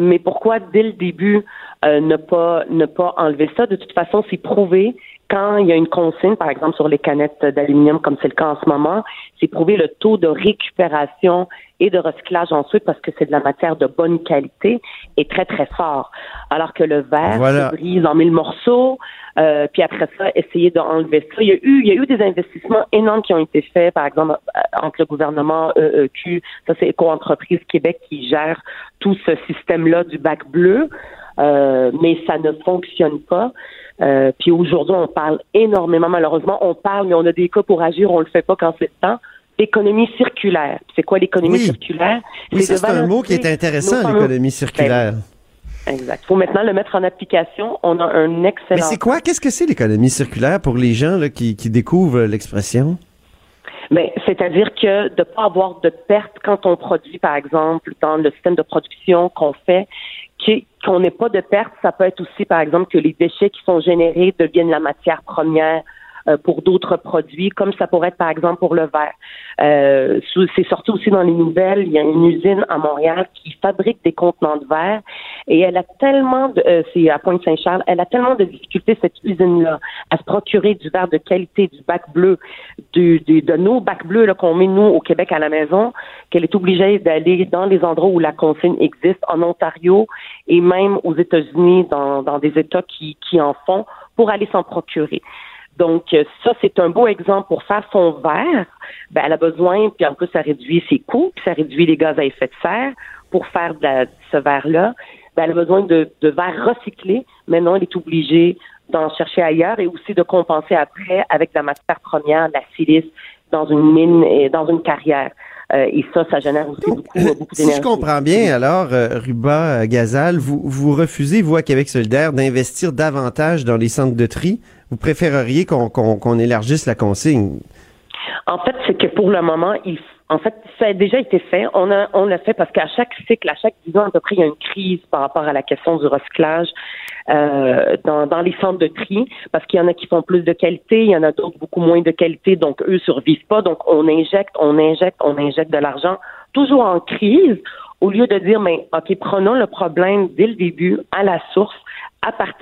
Mais pourquoi dès le début euh, ne pas ne pas enlever ça? De toute façon, c'est prouvé quand il y a une consigne, par exemple sur les canettes d'aluminium, comme c'est le cas en ce moment, c'est prouvé le taux de récupération et de recyclage ensuite parce que c'est de la matière de bonne qualité est très très fort. Alors que le verre Voilà. se brise en mille morceaux, euh, puis après ça, essayer d'enlever ça. Il y a eu il y a eu des investissements énormes qui ont été faits, par exemple euh, entre le gouvernement EEQ, ça c'est Éco-entreprise Québec qui gère tout ce système-là du bac bleu. Euh, mais ça ne fonctionne pas. Euh, puis aujourd'hui, on parle énormément, malheureusement, on parle, mais on a des cas pour agir, on le fait pas quand c'est le temps. L'économie circulaire. C'est quoi l'économie Oui. circulaire? Oui, c'est un mot qui est intéressant, l'économie circulaire. Ben, exact. faut maintenant le mettre en application. On a un excellent... Mais c'est quoi? Qu'est-ce que c'est l'économie circulaire pour les gens là, qui, qui découvrent l'expression? Ben, c'est-à-dire que de ne pas avoir de perte quand on produit, par exemple, dans le système de production qu'on fait, qu'on n'ait pas de perte, ça peut être aussi, par exemple, que les déchets qui sont générés deviennent la matière première pour d'autres produits, comme ça pourrait être, par exemple, pour le verre. Euh, c'est sorti aussi dans les nouvelles, il y a une usine à Montréal qui fabrique des contenants de verre et elle a tellement de, euh, c'est à Pointe-Saint-Charles, elle a tellement de difficultés, cette usine-là, à se procurer du verre de qualité, du bac bleu, du, du- de nos bacs bleus qu'on met, nous, au Québec à la maison, qu'elle est obligée d'aller dans les endroits où la consigne existe, en Ontario et même aux États-Unis, dans, dans des États qui, qui en font, pour aller s'en procurer. Donc, euh, ça, c'est un beau exemple pour faire son verre. Ben, elle a besoin, puis en plus, ça réduit ses coûts, puis ça réduit les gaz à effet de serre pour faire de la- ce verre-là. Ben, elle a besoin de, de verre recyclé. Maintenant, elle est obligée d'en chercher ailleurs et aussi de compenser après avec la matière première, la silice, dans une mine et dans une carrière. Euh, et ça, ça génère aussi beaucoup, beaucoup Si d'énergie. je comprends bien, alors, euh, Ruba euh, Gazal, vous, vous refusez, vous, à Québec solidaire, d'investir davantage dans les centres de tri. Vous préféreriez qu'on qu'on- qu'on élargisse la consigne? En fait, c'est que pour le moment, il, en fait, ça a déjà été fait. On l'a fait parce qu'à chaque cycle, à chaque 10 ans à peu près, il y a une crise par rapport à la question du recyclage euh, dans, dans les centres de tri, parce qu'il y en a qui font plus de qualité, il y en a d'autres beaucoup moins de qualité, donc eux survivent pas. Donc on injecte, on injecte, on injecte de l'argent, toujours en crise, au lieu de dire, mais ok, prenons le problème dès le début, à la source,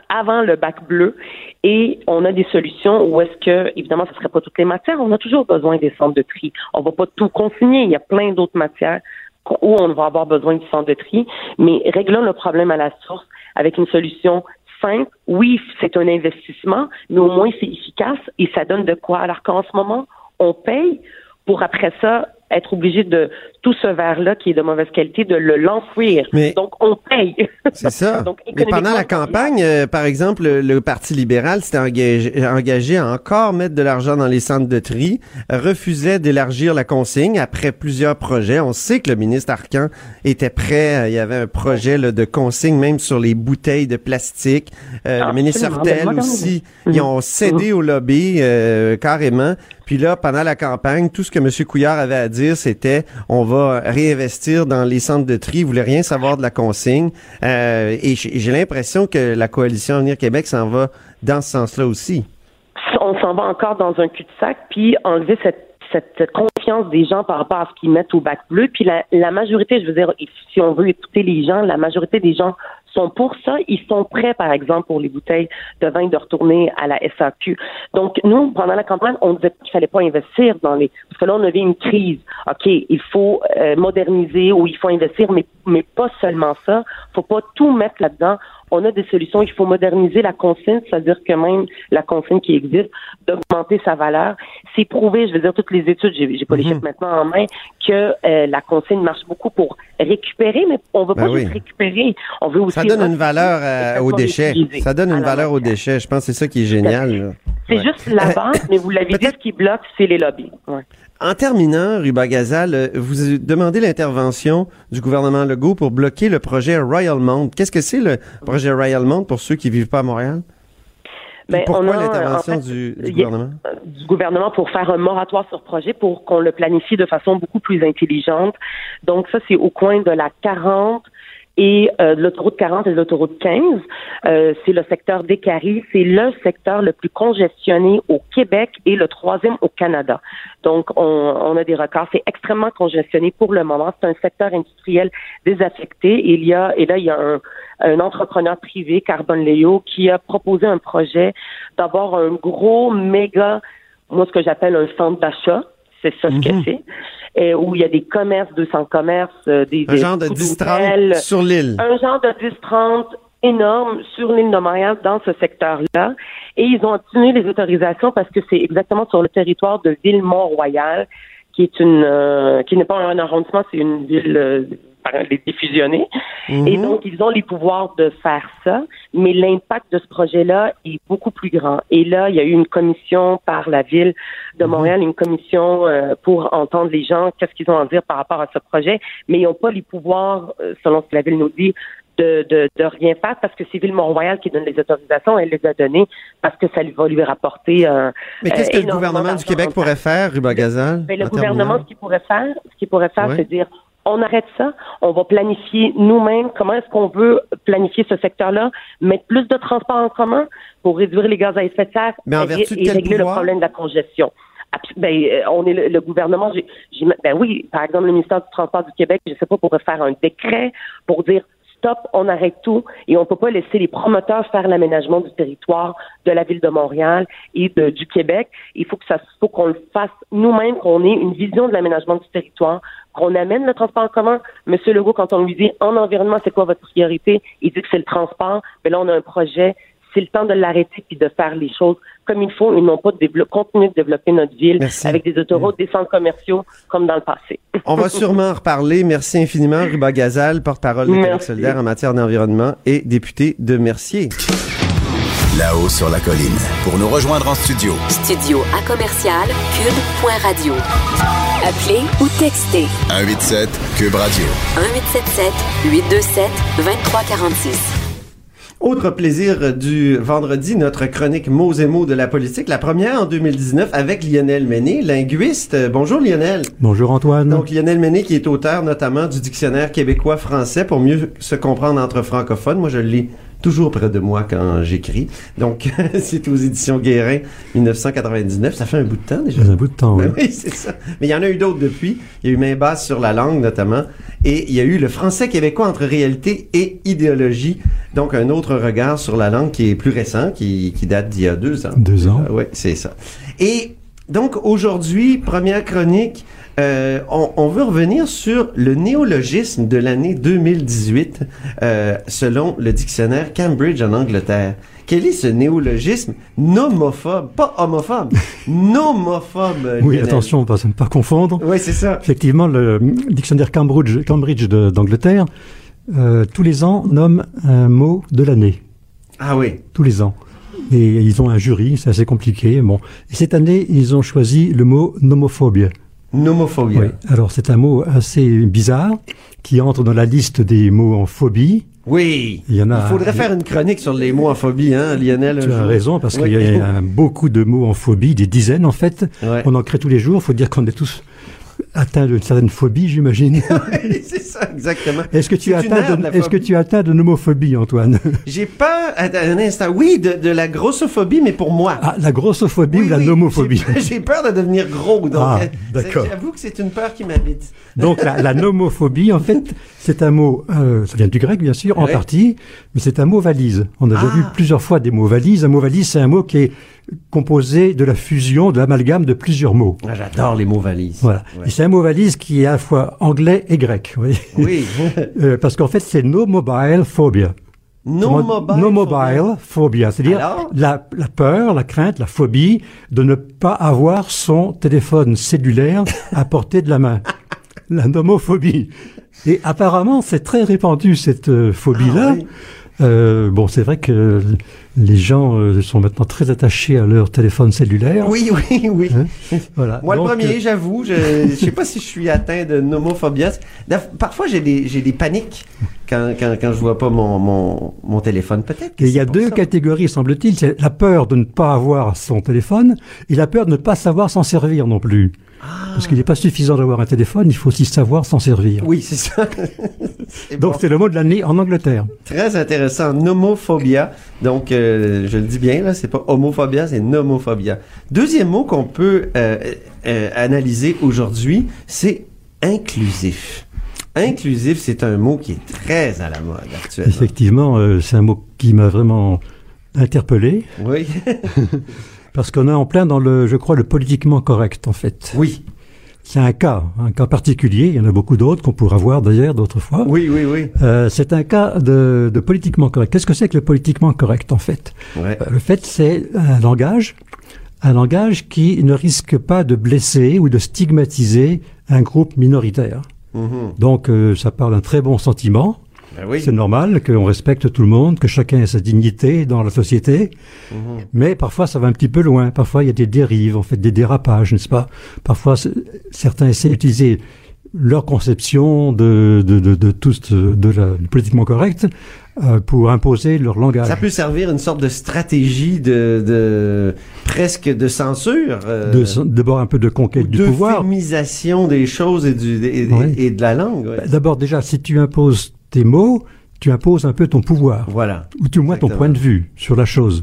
avant le bac bleu et on a des solutions où est-ce que, évidemment, ce ne serait pas toutes les matières, on a toujours besoin des centres de tri. On va pas tout consigner, il y a plein d'autres matières où on va avoir besoin du centre de tri, mais réglons le problème à la source avec une solution simple. Oui, c'est un investissement, mais au moins c'est efficace et ça donne de quoi. Alors qu'en ce moment, on paye pour après ça être obligé de tout ce verre-là qui est de mauvaise qualité, de le l'enfouir. Donc on paye. <laughs> C'est ça. Donc, Mais pendant la campagne, euh, par exemple, le, le Parti libéral s'était engagé, engagé à encore mettre de l'argent dans les centres de tri, refusait d'élargir la consigne après plusieurs projets. On sait que le ministre Arcan était prêt. euh, Il y avait un projet là, de consigne même sur les bouteilles de plastique. Euh, le ministre. Hurtel Ben, aussi. Ils ont cédé au lobby euh, carrément. Puis là, pendant la campagne, tout ce que M. Couillard avait à dire, c'était on va réinvestir dans les centres de tri. Il voulait rien savoir de la consigne. Euh, et j'ai l'impression que la coalition Avenir Québec s'en va dans ce sens-là aussi. on s'en va encore dans un cul-de-sac, puis enlever cette cette confiance des gens par rapport à ce qu'ils mettent au bac bleu. Puis la majorité, je veux dire, si on veut écouter les gens, la majorité des gens sont pour ça. Ils sont prêts, par exemple, pour les bouteilles de vin de retourner à la SAQ. Donc, nous, pendant la campagne, on disait qu'il fallait pas investir dans les... Parce que là, on avait une crise. OK, il faut euh, moderniser ou il faut investir, mais, mais pas seulement ça. faut pas tout mettre là-dedans. On a des solutions. Il faut moderniser la consigne, c'est-à-dire que même la consigne qui existe, d'augmenter sa valeur. C'est prouvé, je veux dire, toutes les études, j'ai j'ai pas les Mhm. chiffres maintenant en main, que euh, la consigne marche beaucoup pour récupérer, mais on veut Ben pas oui. juste récupérer. On veut aussi Ça donne une valeur euh, aux déchets. Ça donne une valeur aux déchets. Je pense que c'est ça qui est génial. C'est Ouais. juste la <laughs> base, mais vous l'avez dit, ce qui bloque, c'est les lobbies. Ouais. En terminant, Ruba Gazal, euh, vous demandez l'intervention du gouvernement Legault pour bloquer le projet Royal Mount. Qu'est-ce que c'est le projet Royal Mount pour ceux qui vivent pas à Montréal? Ben, pourquoi l'intervention en fait, du, gouvernement? du gouvernement pour faire un moratoire sur projet pour qu'on le planifie de façon beaucoup plus intelligente. Donc ça, c'est au coin de la 40 et euh, l'autoroute 40 et l'autoroute 15. Euh, c'est le secteur des Caries. C'est le secteur le plus congestionné au Québec et le troisième au Canada. Donc, on, on a des records. C'est extrêmement congestionné pour le moment. C'est un secteur industriel désaffecté. Il y a, et là, il y a un, un entrepreneur privé, Carbon Léo, qui a proposé un projet d'avoir un gros méga, moi, ce que j'appelle un centre d'achat. C'est ça ce que Mhm. c'est. Et où il y a des commerces, 200 commerces, euh, des, Un des genre de beaucoup 10-30 d'hôtels. sur l'île. Un genre de 10-30 énorme sur l'île de Montréal dans ce secteur-là. Et ils ont obtenu les autorisations parce que c'est exactement sur le territoire de Ville-Mont-Royal, qui est une euh, qui n'est pas un arrondissement, c'est une ville euh, par- diffusionnée. Mhm. Et donc, ils ont les pouvoirs de faire ça, mais l'impact de ce projet-là est beaucoup plus grand. Et là, il y a eu une commission par la ville de Mhm. Montréal, une commission euh, pour entendre les gens, qu'est-ce qu'ils ont à dire par rapport à ce projet, mais ils n'ont pas les pouvoirs, euh, selon ce que la ville nous dit, de, de, de rien faire parce que c'est Ville-Mont-Royal qui donne les autorisations, elle les a données parce que ça lui va lui rapporter un. Mais qu'est-ce que euh, le énormément gouvernement du Québec pourrait faire, Ruba Gazal? mais le en gouvernement, ce qu'il pourrait faire, ce qu'il pourrait faire, c'est dire on arrête ça, on va planifier nous-mêmes comment est-ce qu'on veut planifier ce secteur-là, mettre plus de transports en commun pour réduire les gaz à effet de serre Mais en et, vertu de et quel régler pouvoir? le problème de la congestion. Ben, euh, on est le, le gouvernement. ben oui, par exemple, le ministère du Transport du Québec, je sais pas, pourrait faire un décret pour dire stop, on arrête tout et on peut pas laisser les promoteurs faire l'aménagement du territoire de la ville de Montréal et de- du Québec. Il faut que ça, faut qu'on le fasse nous-mêmes, qu'on ait une vision de l'aménagement du territoire, qu'on amène le transport en commun. Monsieur Legault, quand on lui dit en environnement, c'est quoi votre priorité, il dit que c'est le transport. Mais là, on a un projet. C'est le temps de l'arrêter puis de faire les choses comme il faut et non pas de continuer de développer notre ville Merci. avec des autoroutes, des centres commerciaux comme dans le passé. On va sûrement en reparler. Merci infiniment, Ruba Gazal, porte-parole de Québec solidaire en matière d'environnement et député de Mercier. Là-haut sur la colline. Pour nous rejoindre en studio, Studio à commercial cube.radio. Appelez ou textez 187 Cube Radio. 1877 827 2346. Autre plaisir du vendredi, notre chronique mots et mots de la politique. La première en 2019 avec Lionel Méné, linguiste. Bonjour Lionel. Bonjour Antoine. Donc Lionel Méné qui est auteur notamment du dictionnaire québécois-français pour mieux se comprendre entre francophones. Moi je le lis toujours près de moi quand j'écris. Donc <laughs> c'est aux éditions Guérin 1999. Ça fait un bout de temps déjà. Un bout de temps, Ben oui. oui, c'est ça. Mais il y en a eu d'autres depuis. Il y a eu Main basse sur la langue, notamment. Et il y a eu le français québécois entre réalité et idéologie. Donc, un autre regard sur la langue qui est plus récent, qui, qui date d'il y a deux ans. Deux ans. oui, c'est ça. Et donc, aujourd'hui, première chronique, euh, on, on veut revenir sur le néologisme de l'année 2018, euh, selon le dictionnaire Cambridge en Angleterre. Quel est ce néologisme nomophobe, pas homophobe, <laughs> nomophobe. Oui, Lionel? attention, pas, ne pas confondre. Oui, c'est ça. Effectivement, le dictionnaire Cambridge, Cambridge d'Angleterre, euh, tous les ans, nomme un mot de l'année. Ah oui. Tous les ans. Et ils ont un jury, c'est assez compliqué. Bon. Et cette année, ils ont choisi le mot nomophobie. Nomophobie. Oui. Alors, c'est un mot assez bizarre qui entre dans la liste des mots en phobie. Oui. Il y en a. Il faudrait faire une chronique sur les mots en phobie, hein, Lionel. Tu as raison, parce Oui. qu'il y a beaucoup de mots en phobie, des dizaines en fait. Ouais. On en crée tous les jours. Il faut dire qu'on est tous atteints d'une certaine phobie, j'imagine. <laughs> Oui, c'est ça, exactement. Est-ce que tu atteint ère de, de la est-ce que tu as atteint de nomophobie, Antoine? <laughs> J'ai attends, un instant, oui, de, de la grossophobie, mais pour moi. Ah, la grossophobie Oui, ou la oui, nomophobie j'ai- peur de devenir gros, donc Ah, euh, d'accord. j'avoue que c'est une peur qui m'habite. Donc la, la nomophobie, en fait, c'est un mot, euh, ça vient du grec bien sûr, en partie, mais c'est un mot valise. On a déjà Ah. vu plusieurs fois des mots valises. Un mot valise, c'est un mot qui est composé de la fusion, de l'amalgame de plusieurs mots. Ah, J'adore les mots valises. Voilà. Ouais. Et c'est un mot valise qui est à la fois anglais et grec. vous voyez. Oui. <laughs> <laughs> Euh, parce qu'en fait, c'est no mobile phobia. No mobile. No mobile phobia. C'est-à-dire la peur, la crainte, la phobie de ne pas avoir son téléphone cellulaire <laughs> à portée de la main. La nomophobie. Et apparemment, c'est très répandu, cette euh, phobie-là. Ah, oui. Euh, bon, c'est vrai que les gens euh, sont maintenant très attachés à leur téléphone cellulaire. Oui, oui, <laughs> oui. Hein? Voilà. Moi, Donc, le premier, euh, j'avoue, je je sais pas si je suis atteint de nomophobie. Daf- Parfois, j'ai des, j'ai des paniques quand, quand, quand je vois pas mon, mon, mon téléphone. Peut-être il y a deux ça. catégories, semble-t-il. C'est la peur de ne pas avoir son téléphone et la peur de ne pas savoir s'en servir non plus. Parce qu'il n'est pas suffisant d'avoir un téléphone, il faut aussi savoir s'en servir. Oui, c'est ça. <laughs> Donc bon. c'est le mot de l'année en Angleterre. Très intéressant. Nomophobia. Donc, euh, je le dis bien, là, c'est pas homophobia, c'est nomophobia. Deuxième mot qu'on peut euh, euh, analyser aujourd'hui, c'est inclusif. Inclusif, c'est un mot qui est très à la mode actuellement. Effectivement, c'est un mot qui m'a vraiment interpellé Oui. <laughs> parce qu'on est en plein dans le, je crois, le politiquement correct en fait. oui. C'est un cas, un cas particulier. Il y en a beaucoup d'autres qu'on pourra voir d'ailleurs d'autres fois. Oui, oui, oui. Euh, c'est un cas de, de politiquement correct. Qu'est-ce que c'est que le politiquement correct en fait? Ouais. Euh, Le fait, c'est un langage, un langage qui ne risque pas de blesser ou de stigmatiser un groupe minoritaire. Mhm. Donc, euh, ça part d'un très bon sentiment. Ben oui. C'est normal qu'on respecte tout le monde, que chacun ait sa dignité dans la société. Mhm. Mais parfois, ça va un petit peu loin. Parfois, il y a des dérives, en fait, des dérapages, n'est-ce pas? Parfois, certains essaient d'utiliser leur conception de, de, de, de tout ce- de la politiquement correct euh, pour imposer leur langage. Ça peut servir une sorte de stratégie de, de presque de censure. euh, De- D'abord un peu de conquête du pouvoir. d'euphémisation des choses et, du, et, Oui. et de la langue. ouais. Bah, D'abord, déjà, si tu imposes tes mots, tu imposes un peu ton pouvoir. Voilà. Ou du moins ton point de vue sur la chose.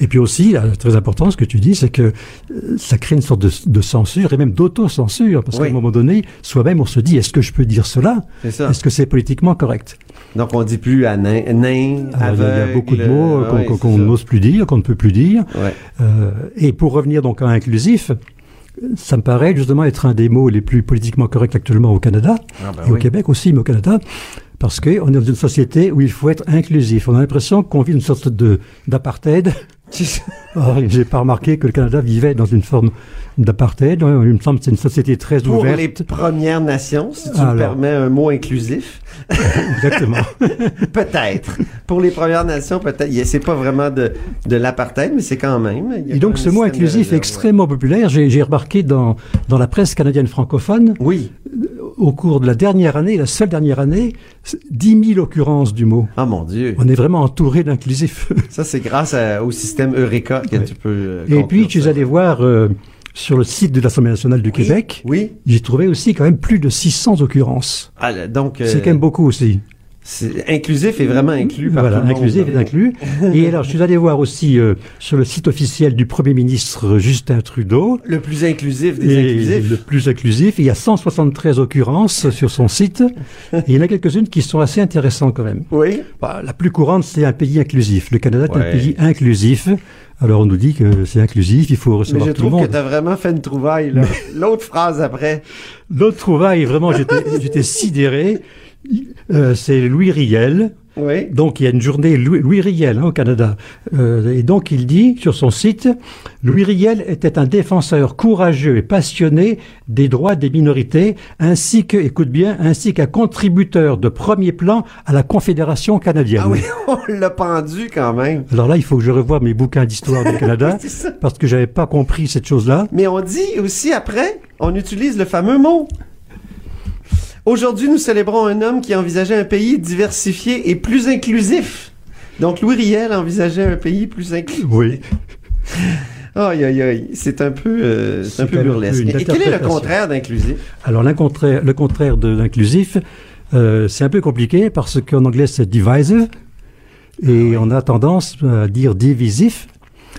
Et puis aussi, là, très important, ce que tu dis, c'est que euh, ça crée une sorte de, de censure et même d'auto-censure. Parce Oui. qu'à un moment donné, soi-même, on se dit, est-ce que je peux dire cela? Est-ce que c'est politiquement correct? Donc on dit plus à nain, nain Alors, il y a- il y a beaucoup de aveugle, mots euh, qu'on n'ose plus dire, qu'on ne peut plus dire. Ouais. Euh, et pour revenir donc à inclusif, ça me paraît justement être un des mots les plus politiquement corrects actuellement au Canada, Ah, ben et au. Québec aussi, mais au Canada, parce qu'on est dans une société où il faut être inclusif. On a l'impression qu'on vit une sorte de d'apartheid, <laughs> Or, j'ai pas remarqué que le Canada vivait dans une forme d'apartheid. Il me semble que c'est une société très Pour ouverte. les Premières Nations, si tu me permets un mot inclusif. <laughs> Exactement. <laughs> peut-être. Pour les Premières Nations, peut-être. C'est pas vraiment de, de l'apartheid, mais c'est quand même. il y a Et donc ce mot inclusif est extrêmement populaire. J'ai j'ai remarqué dans, dans la presse canadienne francophone, oui. au cours de la dernière année, la seule dernière année, 10 000 occurrences du mot. Ah mon Dieu. On est vraiment entouré d'inclusifs. Ça, c'est grâce à- au système Eureka euh, Et puis, tu allé voir euh, sur le site de l'Assemblée nationale du Québec, Oui. j'ai trouvé aussi quand même plus de 600 occurrences. Ah, donc. euh, C'est quand même beaucoup aussi. C'est- inclusif est vraiment inclus par Voilà, tout le monde, inclusif est inclus. <laughs> Et alors, je suis allé voir aussi euh, sur le site officiel du Premier ministre Justin Trudeau. Le plus inclusif des Et inclusifs. le plus inclusif. Il y a 173 occurrences sur son site. <laughs> Et il y en a quelques-unes qui sont assez intéressantes quand même. Oui. Bah, la plus courante, c'est un pays inclusif. Le Canada est un pays inclusif. Alors on nous dit que c'est inclusif, il faut Mais recevoir je tout le trouve que monde. tu as vraiment fait une trouvaille. là. <laughs> L'autre phrase après. L'autre trouvaille, vraiment, j'étais j'étais sidéré. Euh, c'est Louis Riel. Oui. Donc il y a une journée Louis, Louis Riel hein, au Canada. Euh, et donc il dit sur son site, Louis Riel était un défenseur courageux et passionné des droits des minorités, ainsi que, écoute bien, ainsi qu'un contributeur de premier plan à la Confédération canadienne. Ah oui, <laughs> on l'a pendu quand même. Alors là, il faut que je revoie mes bouquins d'histoire du Canada, <laughs> parce que j'avais pas compris cette chose-là. Mais on dit aussi après, on utilise le fameux mot. Aujourd'hui, nous célébrons un homme qui envisageait un pays diversifié et plus inclusif. Donc, Louis Riel envisageait un pays plus inclusif. Oui. Aïe, aïe, aïe. C'est un peu, euh, c'est un peu un peu burlesque. Et quel est le contraire d'inclusif? Alors le contraire, le contraire de l'inclusif, euh, c'est un peu compliqué parce qu'en anglais c'est divisive et on a tendance à dire divisif.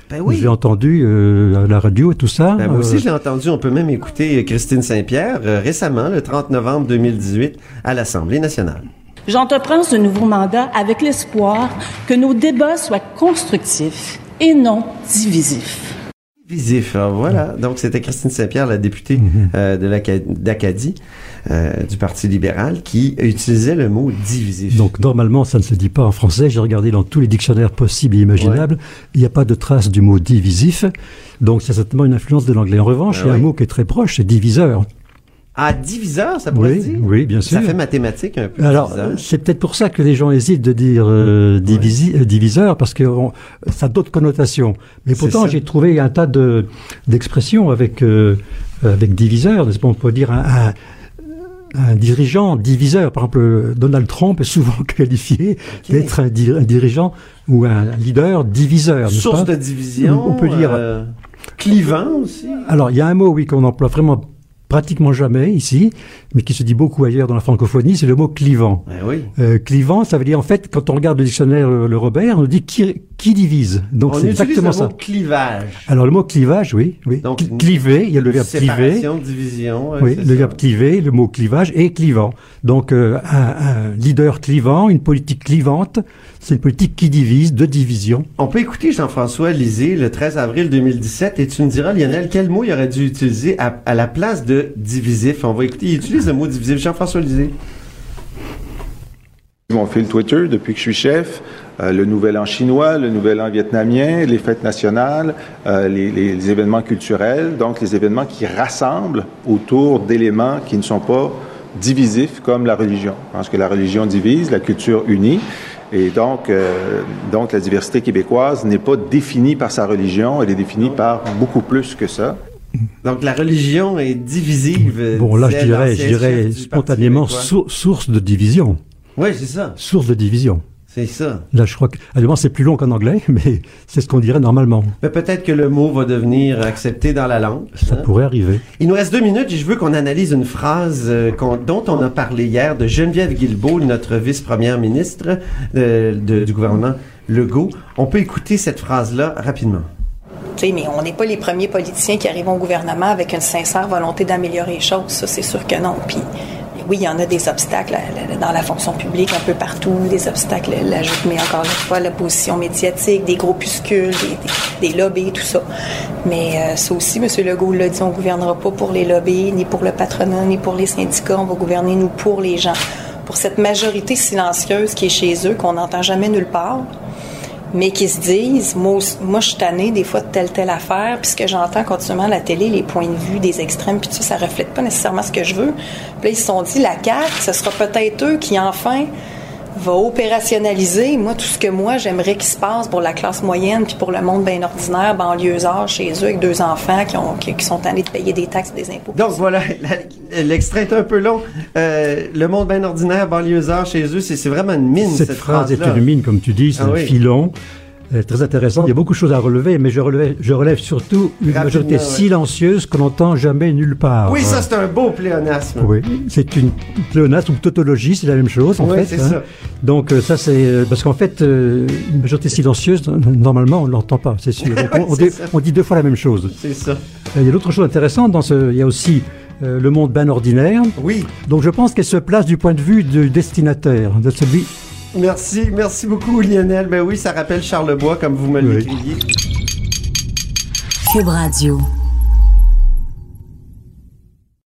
Ben oui. J'ai entendu euh, à la radio et tout ça. Ben, moi aussi, Euh, je l'ai entendu. On peut même écouter Christine Saint-Pierre euh, récemment, le 30 novembre 2018, à l'Assemblée nationale. J'entreprends ce nouveau mandat avec l'espoir que nos débats soient constructifs et non divisifs. Visif, alors voilà. Donc, c'était Christine Saint-Pierre, la députée Mhm. euh, de l'Aca- d'Acadie, euh, du Parti libéral, qui utilisait le mot divisif. donc normalement ça ne se dit pas en français. J'ai regardé dans tous les dictionnaires possibles et imaginables. Il n'y a pas de trace du mot divisif. Donc c'est certainement une influence de l'anglais. En revanche, Ah il y a oui. un mot qui est très proche, c'est diviseur. Ah, diviseur, ça pourrait Oui, dire? oui, bien sûr. Ça fait mathématique un peu. Alors, c'est peut-être pour ça que les gens hésitent de dire euh, divisi- euh, diviseur, parce que on- ça a d'autres connotations. Mais pourtant, j'ai trouvé un tas de d'expressions avec euh, avec diviseur. n'est-ce pas? On peut dire un, un- un dirigeant diviseur. Par exemple, Donald Trump est souvent <laughs> qualifié d'être un, di- un dirigeant ou un leader diviseur. Source pas de division. On peut dire. euh, clivant aussi. Alors, il y a un mot, oui, qu'on emploie vraiment pratiquement jamais ici, mais qui se dit beaucoup ailleurs dans la francophonie, c'est le mot clivant. Ben oui. Euh, clivant, ça veut dire en fait, quand on regarde le dictionnaire le Robert, on nous dit qui, qui divise. Donc On c'est utilise exactement le ça. mot clivage. Alors le mot clivage, oui, oui. Donc, cliver, il y a le verbe cliver. Séparation, division. Oui, le ça. verbe cliver, le mot clivage et clivant. Donc euh, un, un leader clivant, une politique clivante, c'est une politique qui divise, de division. On peut écouter Jean-François Lisée le 13 avril 2017 et tu me diras, Lionel, quel mot il aurait dû utiliser à, à la place de divisif? On va écouter. Il utilise le mot divisif. Jean-François Lisée. Mon fil Twitter depuis que je suis chef, le nouvel an chinois, le nouvel an vietnamien, les fêtes nationales, euh, les, les- les événements culturels, donc les événements qui rassemblent autour d'éléments qui ne sont pas divisifs comme la religion. Je pense que la religion divise, la culture unit. Et donc, euh, donc la diversité québécoise n'est pas définie par sa religion, elle est définie par beaucoup plus que ça. Donc la religion est divisive. euh, Bon, là, je dirais, je dirais spontanément source de division. Oui, c'est ça. Source de division. C'est ça. Là, je crois que, allemand, c'est plus long qu'en anglais, <laughs> mais c'est ce qu'on dirait normalement. Mais peut-être que le mot va devenir accepté dans la langue. Ça hein. pourrait arriver. Il nous reste deux minutes et je veux qu'on analyse une phrase euh, dont on a parlé hier de Geneviève Guilbeault, notre vice-première ministre euh, de- du gouvernement Legault. On peut écouter cette phrase-là rapidement. Tu sais, mais on n'est pas les premiers politiciens qui arrivent au gouvernement avec une sincère volonté d'améliorer les choses. Ça, c'est sûr que non. Puis, oui, il y en a des obstacles là, dans la fonction publique un peu partout, des obstacles, là, je mets encore une fois la position médiatique, des groupuscules, des, des, des lobbies, tout ça. Mais euh, ça aussi, M. Legault l'a dit, on ne gouvernera pas pour les lobbies, ni pour le patronat, ni pour les syndicats. On va gouverner, nous, pour les gens. Pour cette majorité silencieuse qui est chez eux, qu'on n'entend jamais nulle part. Mais qui se disent, moi, moi je suis tannée des fois de telle, telle affaire, puis ce que j'entends continuellement à la télé, les points de vue des extrêmes, puis tout ça, ça reflète pas nécessairement ce que je veux. Puis là, ils se sont dit, la CAQ, ce sera peut-être eux qui, enfin, va opérationnaliser, moi, tout ce que moi, j'aimerais qu'il se passe pour la classe moyenne, puis pour le monde bien ordinaire, banlieusard, chez eux, avec deux enfants qui, ont, qui, qui sont tannés de payer des taxes et des impôts. Donc voilà, <laughs> l'extrait est un peu long. Euh, le monde bien ordinaire, banlieusard, chez eux, c'est c'est vraiment une mine, Cette, cette, phrase est une mine, comme tu dis, c'est Ah un oui. filon. Euh, très intéressant. Il y a beaucoup de choses à relever, mais je relève, je relève surtout une Rapidement, majorité ouais. silencieuse qu'on n'entend jamais nulle part. Oui, ça, c'est un beau pléonasme. Oui, c'est une pléonasme ou tautologie, c'est la même chose en Oui, fait. c'est ça. Donc euh, ça c'est euh, parce qu'en fait une majorité silencieuse normalement on ne l'entend pas, c'est sûr. <laughs> Donc, on, on dit, ça. on dit deux fois la même chose. C'est ça. Il y a d'autres choses intéressantes dans ce. Il y a aussi euh, le monde bien ordinaire. Oui. Donc je pense qu'elle se place du point de vue du destinataire, de celui. Merci, merci beaucoup, Lionel. Ben oui, ça rappelle Charlebois, comme vous me l'écriviez. Cube Radio.